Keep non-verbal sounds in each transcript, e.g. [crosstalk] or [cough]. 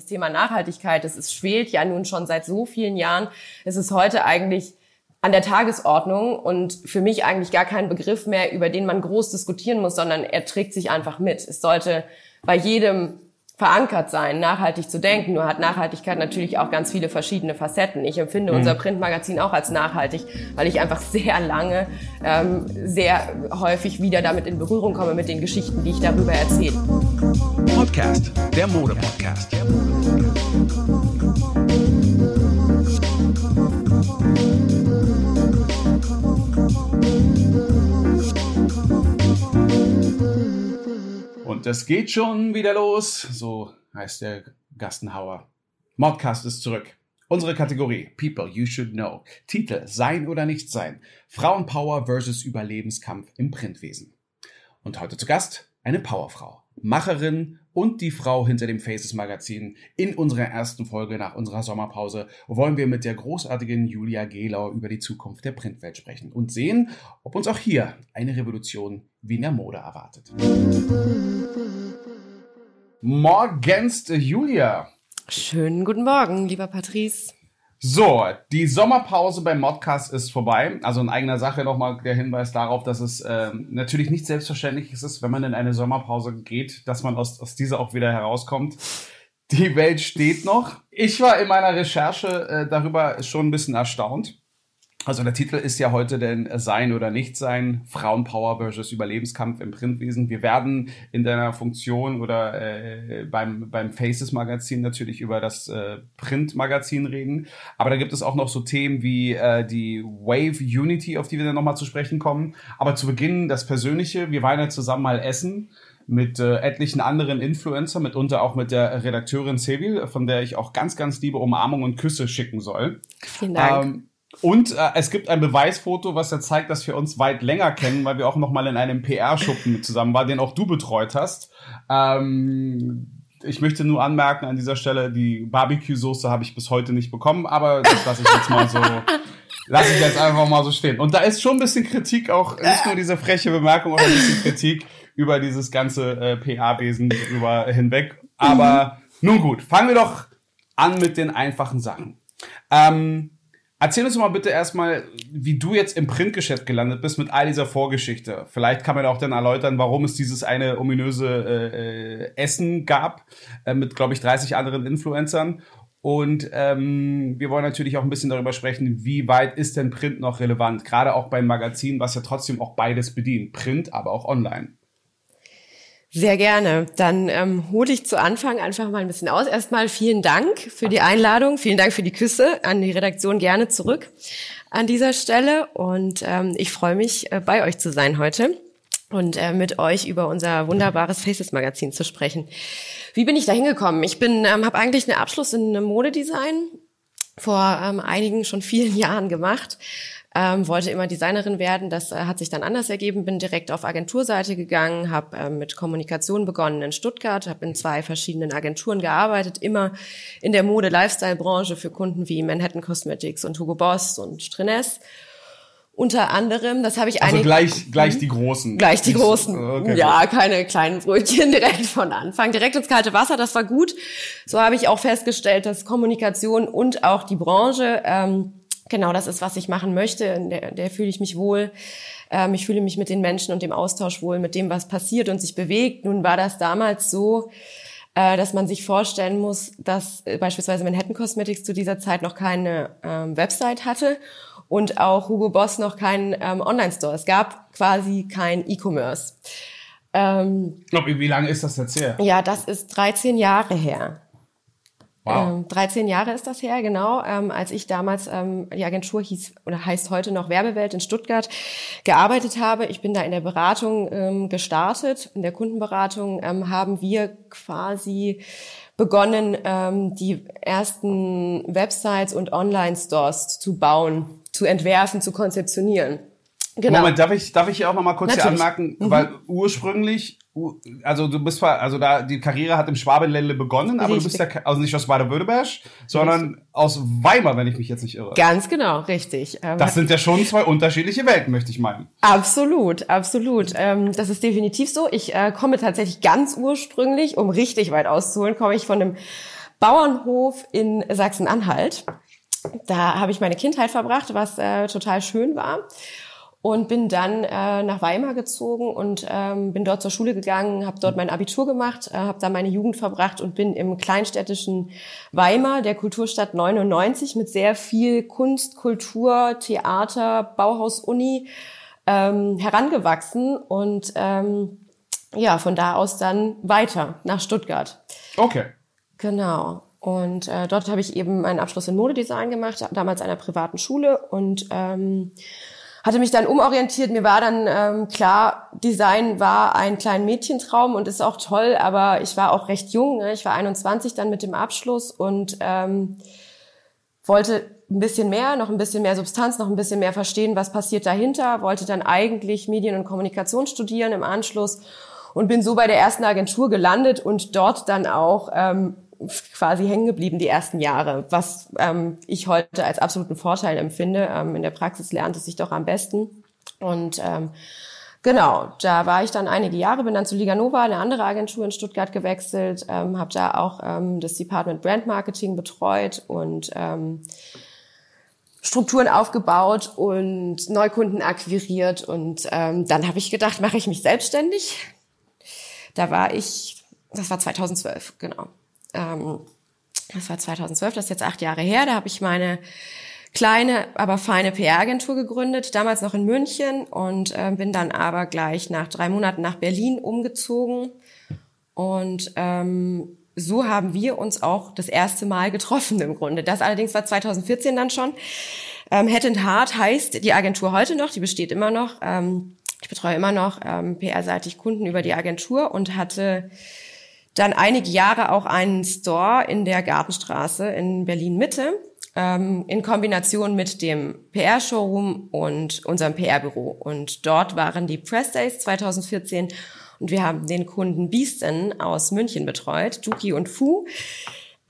Das Thema Nachhaltigkeit, das ist, schwelt ja nun schon seit so vielen Jahren. Es ist heute eigentlich an der Tagesordnung und für mich eigentlich gar kein Begriff mehr, über den man groß diskutieren muss, sondern er trägt sich einfach mit. Es sollte bei jedem verankert sein, nachhaltig zu denken. Nur hat Nachhaltigkeit natürlich auch ganz viele verschiedene Facetten. Ich empfinde mhm. unser Printmagazin auch als nachhaltig, weil ich einfach sehr lange, ähm, sehr häufig wieder damit in Berührung komme mit den Geschichten, die ich darüber erzähle. Podcast, der Mode-Podcast. Und es geht schon wieder los, so heißt der Gastenhauer. Modcast ist zurück. Unsere Kategorie People You Should Know. Titel Sein oder nicht sein. Frauenpower versus Überlebenskampf im Printwesen. Und heute zu Gast eine Powerfrau. Macherin und die Frau hinter dem Faces Magazin. In unserer ersten Folge nach unserer Sommerpause wollen wir mit der großartigen Julia Gehlau über die Zukunft der Printwelt sprechen und sehen, ob uns auch hier eine Revolution wie in der Mode erwartet. Morgens, Julia. Schönen guten Morgen, lieber Patrice. So, die Sommerpause beim Modcast ist vorbei. Also in eigener Sache nochmal der Hinweis darauf, dass es äh, natürlich nicht selbstverständlich ist, wenn man in eine Sommerpause geht, dass man aus, aus dieser auch wieder herauskommt. Die Welt steht noch. Ich war in meiner Recherche äh, darüber schon ein bisschen erstaunt. Also der Titel ist ja heute denn Sein oder Nicht Sein, Frauenpower versus Überlebenskampf im Printwesen. Wir werden in deiner Funktion oder äh, beim, beim Faces Magazin natürlich über das äh, Printmagazin reden. Aber da gibt es auch noch so Themen wie äh, die Wave Unity, auf die wir dann nochmal zu sprechen kommen. Aber zu Beginn das Persönliche. Wir waren ja zusammen mal essen mit äh, etlichen anderen Influencern, mitunter auch mit der Redakteurin Seville, von der ich auch ganz, ganz liebe Umarmung und Küsse schicken soll. Vielen Dank. Ähm, und äh, es gibt ein Beweisfoto, was ja zeigt, dass wir uns weit länger kennen, weil wir auch noch mal in einem PR-Schuppen zusammen waren, den auch du betreut hast. Ähm, ich möchte nur anmerken an dieser Stelle, die Barbecue-Soße habe ich bis heute nicht bekommen, aber das lasse ich jetzt mal so, [laughs] lasse ich jetzt einfach mal so stehen. Und da ist schon ein bisschen Kritik auch, nicht nur diese freche Bemerkung, auch ein bisschen Kritik über dieses ganze äh, PR-Wesen drüber hinweg. Aber mhm. nun gut, fangen wir doch an mit den einfachen Sachen. Ähm, Erzähl uns mal bitte erstmal, wie du jetzt im Printgeschäft gelandet bist mit all dieser Vorgeschichte. Vielleicht kann man auch dann erläutern, warum es dieses eine ominöse äh, äh, Essen gab äh, mit, glaube ich, 30 anderen Influencern. Und ähm, wir wollen natürlich auch ein bisschen darüber sprechen, wie weit ist denn Print noch relevant, gerade auch beim Magazin, was ja trotzdem auch beides bedient, Print, aber auch online. Sehr gerne. Dann ähm, hole ich zu Anfang einfach mal ein bisschen aus. Erstmal vielen Dank für die Einladung, vielen Dank für die Küsse an die Redaktion gerne zurück an dieser Stelle. Und ähm, ich freue mich, äh, bei euch zu sein heute und äh, mit euch über unser wunderbares Faces Magazin zu sprechen. Wie bin ich da hingekommen? Ich bin, ähm, habe eigentlich einen Abschluss in Modedesign vor ähm, einigen schon vielen [laughs] Jahren gemacht ähm, wollte immer Designerin werden. Das äh, hat sich dann anders ergeben. Bin direkt auf Agenturseite gegangen, habe äh, mit Kommunikation begonnen in Stuttgart, habe in zwei verschiedenen Agenturen gearbeitet, immer in der Mode-Lifestyle-Branche für Kunden wie Manhattan Cosmetics und Hugo Boss und Strenes. Unter anderem, das habe ich Also gleich, gleich die großen. Gleich die großen. Okay, ja, gut. keine kleinen Brötchen [laughs] direkt von Anfang. Direkt ins kalte Wasser, das war gut. So habe ich auch festgestellt, dass Kommunikation und auch die Branche ähm, genau das ist, was ich machen möchte. In der, der fühle ich mich wohl. Ähm, ich fühle mich mit den Menschen und dem Austausch wohl, mit dem, was passiert und sich bewegt. Nun war das damals so, äh, dass man sich vorstellen muss, dass äh, beispielsweise Manhattan Cosmetics zu dieser Zeit noch keine ähm, Website hatte und auch Hugo Boss noch keinen ähm, Online-Store. Es gab quasi kein E-Commerce. Ähm, wie lange ist das jetzt her? Ja, das ist 13 Jahre her. Wow. Ähm, 13 Jahre ist das her, genau, ähm, als ich damals, ähm, die Agentur hieß oder heißt heute noch Werbewelt in Stuttgart, gearbeitet habe. Ich bin da in der Beratung ähm, gestartet, in der Kundenberatung ähm, haben wir quasi begonnen, ähm, die ersten Websites und Online-Stores zu bauen, zu entwerfen, zu konzeptionieren. Genau. Moment, darf ich, darf ich hier auch noch mal kurz hier anmerken, mhm. weil ursprünglich also du bist zwar, also da die Karriere hat im Schwabenländle begonnen, aber richtig. du bist ja also nicht aus Baden-Württemberg, sondern richtig. aus Weimar, wenn ich mich jetzt nicht irre. Ganz genau, richtig. Ähm, das sind ja schon zwei unterschiedliche Welten, möchte ich meinen. Absolut, absolut. Ähm, das ist definitiv so. Ich äh, komme tatsächlich ganz ursprünglich, um richtig weit auszuholen, komme ich von einem Bauernhof in Sachsen-Anhalt. Da habe ich meine Kindheit verbracht, was äh, total schön war und bin dann äh, nach Weimar gezogen und ähm, bin dort zur Schule gegangen, habe dort mein Abitur gemacht, äh, habe da meine Jugend verbracht und bin im kleinstädtischen Weimar, der Kulturstadt 99, mit sehr viel Kunst, Kultur, Theater, Bauhaus, Uni ähm, herangewachsen und ähm, ja, von da aus dann weiter nach Stuttgart. Okay. Genau. Und äh, dort habe ich eben meinen Abschluss in Modedesign gemacht, damals an einer privaten Schule und ähm, hatte mich dann umorientiert. Mir war dann ähm, klar, Design war ein kleiner Mädchentraum und ist auch toll, aber ich war auch recht jung. Ne? Ich war 21 dann mit dem Abschluss und ähm, wollte ein bisschen mehr, noch ein bisschen mehr Substanz, noch ein bisschen mehr verstehen, was passiert dahinter. Wollte dann eigentlich Medien- und Kommunikation studieren im Anschluss und bin so bei der ersten Agentur gelandet und dort dann auch ähm, quasi hängen geblieben die ersten Jahre, was ähm, ich heute als absoluten Vorteil empfinde. Ähm, in der Praxis lernt es sich doch am besten. Und ähm, genau, da war ich dann einige Jahre, bin dann zu Liga Nova, eine andere Agentur in Stuttgart gewechselt, ähm, habe da auch ähm, das Department Brand Marketing betreut und ähm, Strukturen aufgebaut und Neukunden akquiriert und ähm, dann habe ich gedacht, mache ich mich selbstständig. Da war ich, das war 2012, genau. Ähm, das war 2012, das ist jetzt acht Jahre her. Da habe ich meine kleine, aber feine PR-Agentur gegründet, damals noch in München und äh, bin dann aber gleich nach drei Monaten nach Berlin umgezogen. Und ähm, so haben wir uns auch das erste Mal getroffen im Grunde. Das allerdings war 2014 dann schon. Ähm, Head and Heart heißt die Agentur heute noch, die besteht immer noch. Ähm, ich betreue immer noch ähm, PR-seitig Kunden über die Agentur und hatte dann einige Jahre auch einen Store in der Gartenstraße in Berlin Mitte ähm, in Kombination mit dem PR-Showroom und unserem PR-Büro. Und dort waren die Press Days 2014 und wir haben den Kunden Beesten aus München betreut, Duki und Fu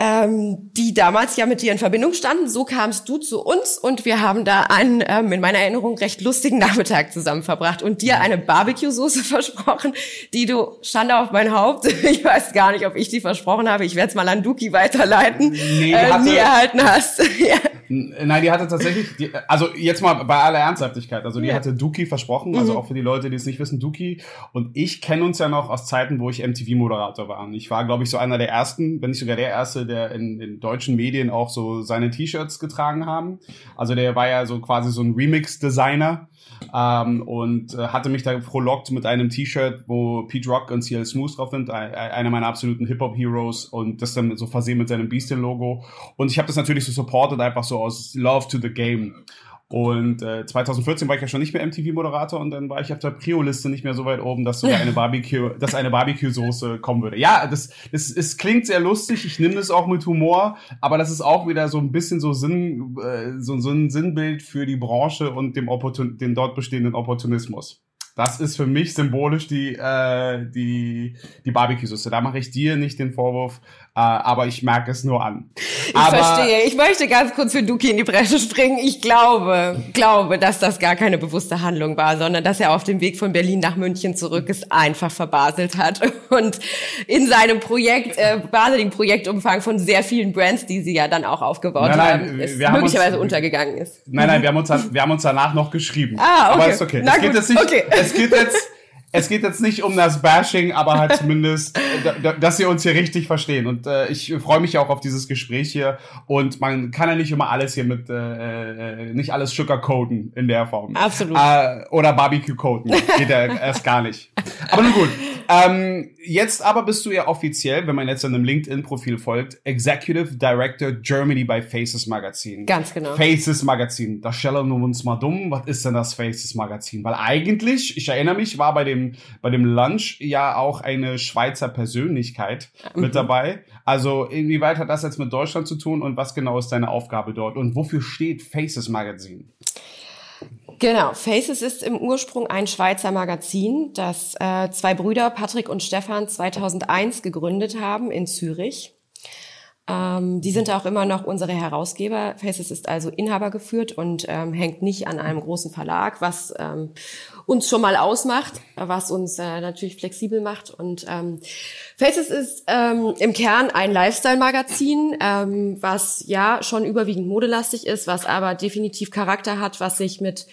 ähm, die damals ja mit dir in Verbindung standen. So kamst du zu uns und wir haben da einen, ähm, in meiner Erinnerung, recht lustigen Nachmittag zusammen verbracht und dir eine Barbecue-Soße [laughs] versprochen, die du, Schande auf mein Haupt, [laughs] ich weiß gar nicht, ob ich die versprochen habe, ich werde es mal an Duki weiterleiten, nee, äh, nie erhalten hast. [laughs] ja. Nein, die hatte tatsächlich, die, also jetzt mal bei aller Ernsthaftigkeit, also die ja. hatte Duki versprochen, also mhm. auch für die Leute, die es nicht wissen, Duki und ich kennen uns ja noch aus Zeiten, wo ich MTV-Moderator war. Und ich war, glaube ich, so einer der ersten, wenn nicht sogar der erste, der in, in deutschen Medien auch so seine T-Shirts getragen haben. Also der war ja so quasi so ein Remix-Designer ähm, und äh, hatte mich da frohlockt mit einem T-Shirt, wo Pete Rock und CL Smooth drauf sind, einer meiner absoluten Hip-Hop-Heroes und das dann so versehen mit seinem Beastie-Logo. Und ich habe das natürlich so supported, einfach so aus Love to the Game. Und äh, 2014 war ich ja schon nicht mehr MTV-Moderator und dann war ich auf der Prio-Liste nicht mehr so weit oben, dass sogar eine Barbecue, dass eine Barbecue-Soße kommen würde. Ja, das, das, es klingt sehr lustig, ich nehme das auch mit Humor, aber das ist auch wieder so ein bisschen so Sinn, äh, so, so ein Sinnbild für die Branche und dem, Opportun den dort bestehenden Opportunismus. Das ist für mich symbolisch die, äh, die, die Barbecue-Soße. Da mache ich dir nicht den Vorwurf, aber ich merke es nur an. Ich aber, verstehe. Ich möchte ganz kurz für Duki in die Bresche springen. Ich glaube, glaube, dass das gar keine bewusste Handlung war, sondern dass er auf dem Weg von Berlin nach München zurück es einfach verbaselt hat [laughs] und in seinem Projekt, äh, wahnsinnigen Projektumfang von sehr vielen Brands, die sie ja dann auch aufgebaut nein, nein, haben, es möglicherweise uns, untergegangen ist. Nein, nein, wir haben uns, wir haben uns danach noch geschrieben. Ah, okay. Aber ist okay. Na es geht jetzt nicht, okay. es geht jetzt es geht jetzt nicht um das Bashing, aber halt zumindest, äh, dass wir uns hier richtig verstehen. Und äh, ich freue mich auch auf dieses Gespräch hier. Und man kann ja nicht immer alles hier mit, äh, äh nicht alles sugarcoaten in der Form. Absolut. Äh, oder Barbecue-coaten. Geht ja erst gar nicht. Aber nun gut. Ähm, jetzt aber bist du ja offiziell, wenn man jetzt in einem LinkedIn-Profil folgt, Executive Director Germany bei Faces Magazin. Ganz genau. Faces Magazin. Da stellen wir uns mal dumm. Was ist denn das Faces Magazin? Weil eigentlich, ich erinnere mich, war bei dem, bei dem Lunch ja auch eine Schweizer Persönlichkeit mhm. mit dabei. Also inwieweit hat das jetzt mit Deutschland zu tun und was genau ist deine Aufgabe dort und wofür steht Faces Magazin? Genau, Faces ist im Ursprung ein Schweizer Magazin, das äh, zwei Brüder, Patrick und Stefan, 2001 gegründet haben in Zürich. Ähm, die sind auch immer noch unsere Herausgeber. Faces ist also inhabergeführt und ähm, hängt nicht an einem großen Verlag, was ähm, uns schon mal ausmacht, was uns äh, natürlich flexibel macht. Und ähm, Faces ist ähm, im Kern ein Lifestyle-Magazin, ähm, was ja schon überwiegend modelastig ist, was aber definitiv Charakter hat, was sich mit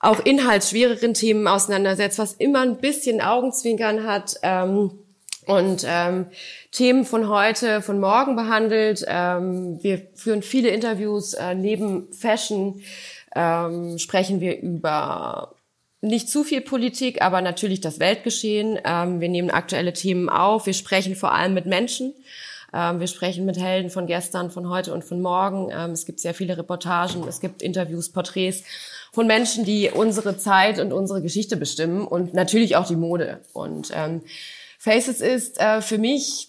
auch inhaltsschwereren Themen auseinandersetzt, was immer ein bisschen Augenzwinkern hat. Ähm, und ähm, Themen von heute, von morgen behandelt. Ähm, wir führen viele Interviews. Äh, neben Fashion ähm, sprechen wir über nicht zu viel Politik, aber natürlich das Weltgeschehen. Ähm, wir nehmen aktuelle Themen auf. Wir sprechen vor allem mit Menschen. Ähm, wir sprechen mit Helden von gestern, von heute und von morgen. Ähm, es gibt sehr viele Reportagen, es gibt Interviews, Porträts von Menschen, die unsere Zeit und unsere Geschichte bestimmen und natürlich auch die Mode. Und ähm, Faces ist äh, für mich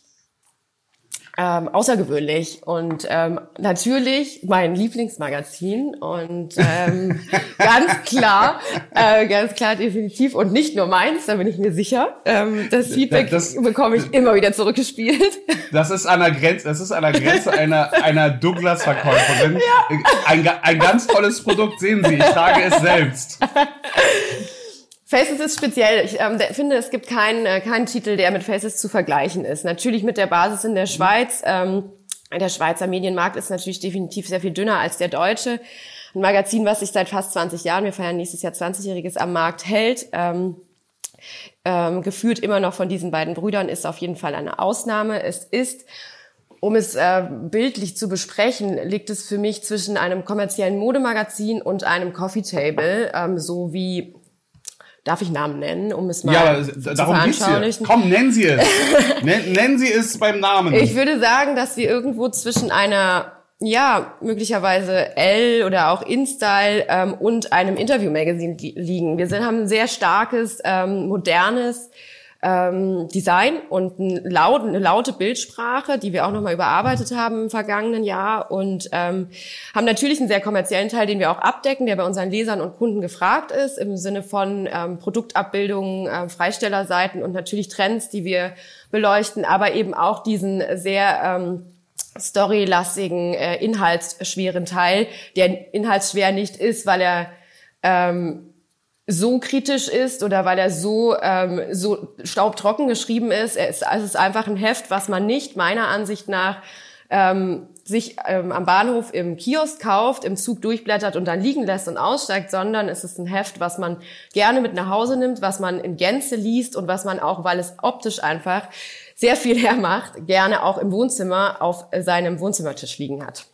ähm, außergewöhnlich und ähm, natürlich mein Lieblingsmagazin und ähm, [laughs] ganz klar, äh, ganz klar definitiv und nicht nur meins, da bin ich mir sicher. Ähm, das Feedback das, bekomme ich immer wieder zurückgespielt. Das ist an der Grenze, das ist an der Grenze einer einer Douglas-Verkäuferin. Ja. Ein, ein ganz tolles Produkt sehen Sie. Ich trage es selbst. [laughs] Faces ist speziell. Ich ähm, finde, es gibt keinen, äh, keinen Titel, der mit Faces zu vergleichen ist. Natürlich mit der Basis in der Schweiz. Ähm, der Schweizer Medienmarkt ist natürlich definitiv sehr viel dünner als der deutsche. Ein Magazin, was sich seit fast 20 Jahren, wir feiern nächstes Jahr 20-jähriges, am Markt hält. Ähm, ähm, geführt immer noch von diesen beiden Brüdern, ist auf jeden Fall eine Ausnahme. Es ist um es äh, bildlich zu besprechen, liegt es für mich zwischen einem kommerziellen Modemagazin und einem Coffee Table, ähm, so wie Darf ich Namen nennen, um es mal ja, zu darum veranschaulichen? Komm, nennen Sie es. [laughs] nennen Sie es beim Namen. Ich würde sagen, dass wir irgendwo zwischen einer ja, möglicherweise L oder auch InStyle ähm, und einem Interview-Magazin li liegen. Wir sind, haben ein sehr starkes, ähm, modernes ähm, Design und ein laut, eine laute Bildsprache, die wir auch nochmal überarbeitet haben im vergangenen Jahr. Und ähm, haben natürlich einen sehr kommerziellen Teil, den wir auch abdecken, der bei unseren Lesern und Kunden gefragt ist, im Sinne von ähm, Produktabbildungen, äh, Freistellerseiten und natürlich Trends, die wir beleuchten, aber eben auch diesen sehr ähm, storylastigen, äh, inhaltsschweren Teil, der inhaltsschwer nicht ist, weil er ähm, so kritisch ist oder weil er so, ähm, so staubtrocken geschrieben ist. Es ist, es ist einfach ein Heft, was man nicht meiner Ansicht nach ähm, sich ähm, am Bahnhof im Kiosk kauft, im Zug durchblättert und dann liegen lässt und aussteigt, sondern es ist ein Heft, was man gerne mit nach Hause nimmt, was man in Gänze liest und was man auch, weil es optisch einfach sehr viel [laughs] hermacht, gerne auch im Wohnzimmer auf seinem Wohnzimmertisch liegen hat.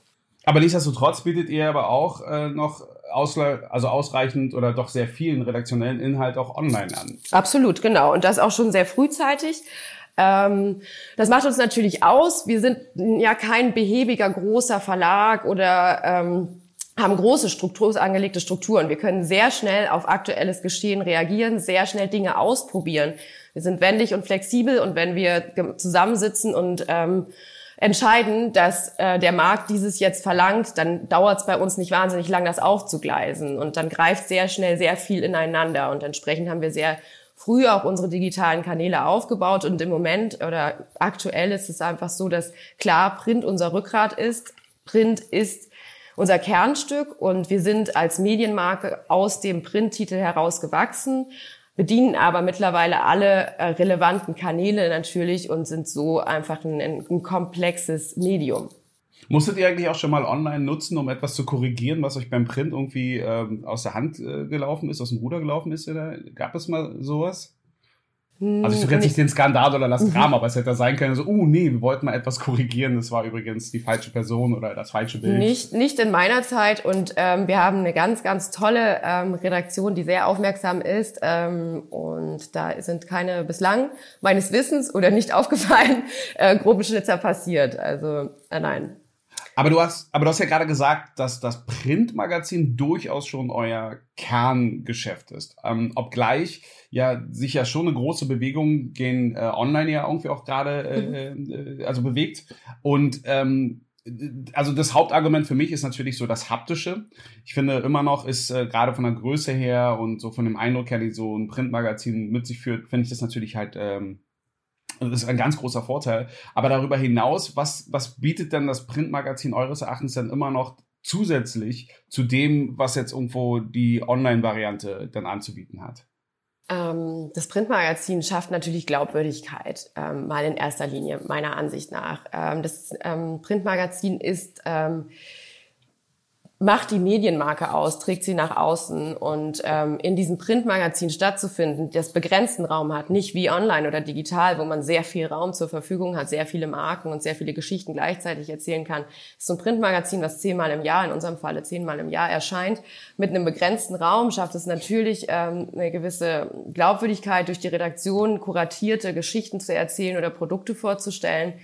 Aber nichtsdestotrotz bietet ihr aber auch äh, noch also ausreichend oder doch sehr vielen redaktionellen Inhalt auch online an. Absolut, genau. Und das auch schon sehr frühzeitig. Ähm, das macht uns natürlich aus. Wir sind ja kein behäbiger großer Verlag oder ähm, haben große Struktur, angelegte Strukturen. Wir können sehr schnell auf aktuelles Geschehen reagieren, sehr schnell Dinge ausprobieren. Wir sind wendig und flexibel und wenn wir zusammensitzen und ähm, entscheiden, dass äh, der Markt dieses jetzt verlangt, dann dauert es bei uns nicht wahnsinnig lang, das aufzugleisen. Und dann greift sehr schnell sehr viel ineinander. Und entsprechend haben wir sehr früh auch unsere digitalen Kanäle aufgebaut. Und im Moment oder aktuell ist es einfach so, dass klar Print unser Rückgrat ist. Print ist unser Kernstück und wir sind als Medienmarke aus dem Printtitel heraus gewachsen bedienen aber mittlerweile alle äh, relevanten Kanäle natürlich und sind so einfach ein, ein komplexes Medium. Musstet ihr eigentlich auch schon mal online nutzen, um etwas zu korrigieren, was euch beim Print irgendwie ähm, aus der Hand äh, gelaufen ist, aus dem Ruder gelaufen ist? Oder? Gab es mal sowas? Also ich suche jetzt nicht den Skandal oder das mhm. Drama, aber es hätte sein können, so, uh, nee, wir wollten mal etwas [laughs] korrigieren, das war übrigens die falsche Person oder das falsche Bild. Nicht, nicht in meiner Zeit und ähm, wir haben eine ganz, ganz tolle ähm, Redaktion, die sehr aufmerksam ist ähm, und da sind keine bislang meines Wissens oder nicht [laughs] aufgefallen äh, grobe Schnitzer passiert. Also äh, nein. Aber du hast, aber du hast ja gerade gesagt, dass das Printmagazin durchaus schon euer Kerngeschäft ist. Ähm, obgleich ja sich ja schon eine große Bewegung gegen äh, online ja irgendwie auch gerade äh, mhm. äh, also bewegt. Und ähm, also das Hauptargument für mich ist natürlich so das Haptische. Ich finde immer noch ist äh, gerade von der Größe her und so von dem Eindruck her, die so ein Printmagazin mit sich führt, finde ich das natürlich halt ähm, Das ist ein ganz großer Vorteil. Aber darüber hinaus, was, was bietet denn das Printmagazin eures Erachtens dann immer noch zusätzlich zu dem, was jetzt irgendwo die Online-Variante dann anzubieten hat? Ähm, das Printmagazin schafft natürlich Glaubwürdigkeit, ähm, mal in erster Linie, meiner Ansicht nach. Ähm, das Printmagazin ist macht die Medienmarke aus, trägt sie nach außen und ähm, in diesem Printmagazin stattzufinden, das begrenzten Raum hat, nicht wie online oder digital, wo man sehr viel Raum zur Verfügung hat, sehr viele Marken und sehr viele Geschichten gleichzeitig erzählen kann. ist so ein Printmagazin, was zehnmal im Jahr, in unserem Falle zehnmal im Jahr erscheint. Mit einem begrenzten Raum schafft es natürlich ähm, eine gewisse Glaubwürdigkeit durch die Redaktion, kuratierte Geschichten zu erzählen oder Produkte vorzustellen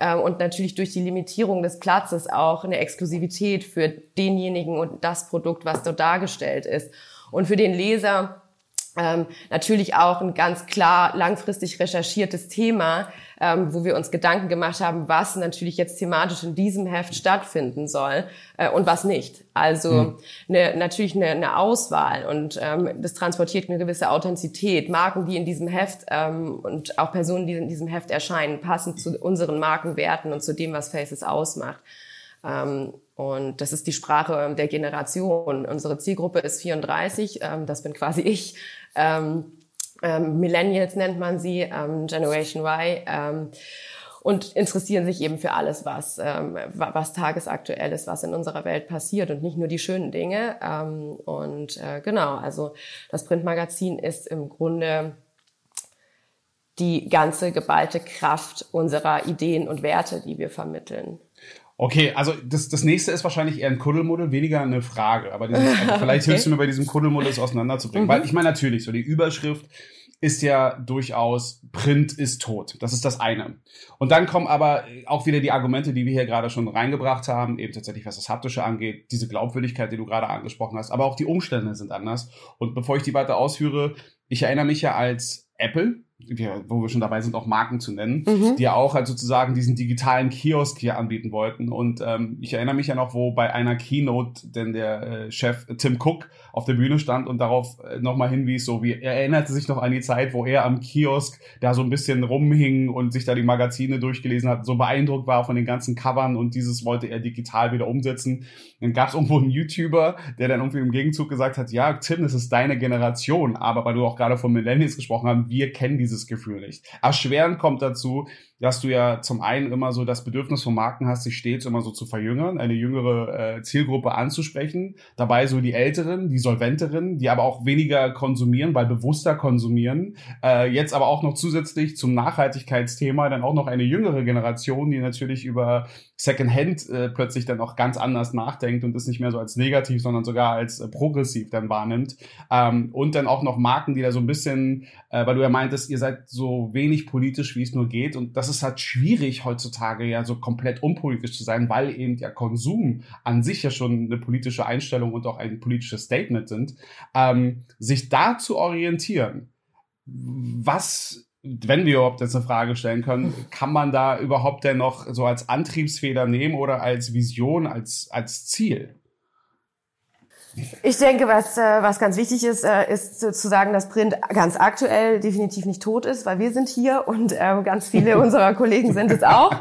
und natürlich durch die Limitierung des Platzes auch eine Exklusivität für denjenigen und das Produkt, was dort dargestellt ist. Und für den Leser ähm, natürlich auch ein ganz klar langfristig recherchiertes Thema, ähm, wo wir uns Gedanken gemacht haben, was natürlich jetzt thematisch in diesem Heft stattfinden soll äh, und was nicht. Also mhm. eine, natürlich eine, eine Auswahl und ähm, das transportiert eine gewisse Authentizität. Marken, die in diesem Heft ähm, und auch Personen, die in diesem Heft erscheinen, passen zu unseren Markenwerten und zu dem, was Faces ausmacht. Ähm, und das ist die Sprache der Generation. Unsere Zielgruppe ist 34, ähm, das bin quasi [laughs] ich. Ähm, Millennials nennt man sie, Generation Y. Und interessieren sich eben für alles, was, ähm, was tagesaktuell ist, was in unserer Welt passiert und nicht nur die schönen Dinge. Ähm, und äh, genau, also das Printmagazin ist im Grunde die ganze geballte Kraft unserer Ideen und Werte, die wir vermitteln. Okay, also das, das nächste ist wahrscheinlich eher ein Kuddelmuddel, weniger eine Frage. Aber dieses, [laughs] also vielleicht okay. hilfst du mir bei diesem Kuddelmuddel es auseinanderzubringen. Mhm. Weil ich meine natürlich, so die Überschrift ist ja durchaus Print ist tot. Das ist das eine. Und dann kommen aber auch wieder die Argumente, die wir hier gerade schon reingebracht haben, eben tatsächlich, was das Haptische angeht, diese Glaubwürdigkeit, die du gerade angesprochen hast, aber auch die Umstände sind anders. Und bevor ich die weiter ausführe, ich erinnere mich ja als Apple, wir, wo wir schon dabei sind, auch Marken zu nennen, mhm. die ja auch halt sozusagen diesen digitalen Kiosk hier anbieten wollten. Und ähm, ich erinnere mich ja noch, wo bei einer Keynote denn der äh, Chef Tim Cook auf der Bühne stand und darauf äh, nochmal hinwies, so wie er erinnerte sich noch an die Zeit, wo er am Kiosk da so ein bisschen rumhing und sich da die Magazine durchgelesen hat, so beeindruckt war von den ganzen Covern und dieses wollte er digital wieder umsetzen. Dann gab es irgendwo einen YouTuber, der dann irgendwie im Gegenzug gesagt hat, ja, Tim, das ist deine Generation, aber weil du auch gerade von Millennials gesprochen hast, wir kennen dieses Gefühl nicht. Erschwerend kommt dazu, dass du ja zum einen immer so das Bedürfnis von Marken hast, sich stets immer so zu verjüngern, eine jüngere äh, Zielgruppe anzusprechen, dabei so die Älteren, die Solventeren, die aber auch weniger konsumieren, weil bewusster konsumieren, äh, jetzt aber auch noch zusätzlich zum Nachhaltigkeitsthema dann auch noch eine jüngere Generation, die natürlich über Secondhand äh, plötzlich dann auch ganz anders nachdenkt und es nicht mehr so als negativ, sondern sogar als äh, progressiv dann wahrnimmt. Ähm, und dann auch noch Marken, die da so ein bisschen, äh, weil du ja meintest, ihr seid so wenig politisch, wie es nur geht. Und das ist halt schwierig heutzutage ja so komplett unpolitisch zu sein, weil eben der Konsum an sich ja schon eine politische Einstellung und auch ein politisches Statement sind. Ähm, sich da zu orientieren, was wenn wir überhaupt jetzt eine Frage stellen können, kann man da überhaupt denn noch so als Antriebsfeder nehmen oder als Vision, als, als Ziel? Ich denke, was, äh, was ganz wichtig ist, äh, ist zu sagen, dass Print ganz aktuell definitiv nicht tot ist, weil wir sind hier und ähm, ganz viele [laughs] unserer Kollegen sind es auch.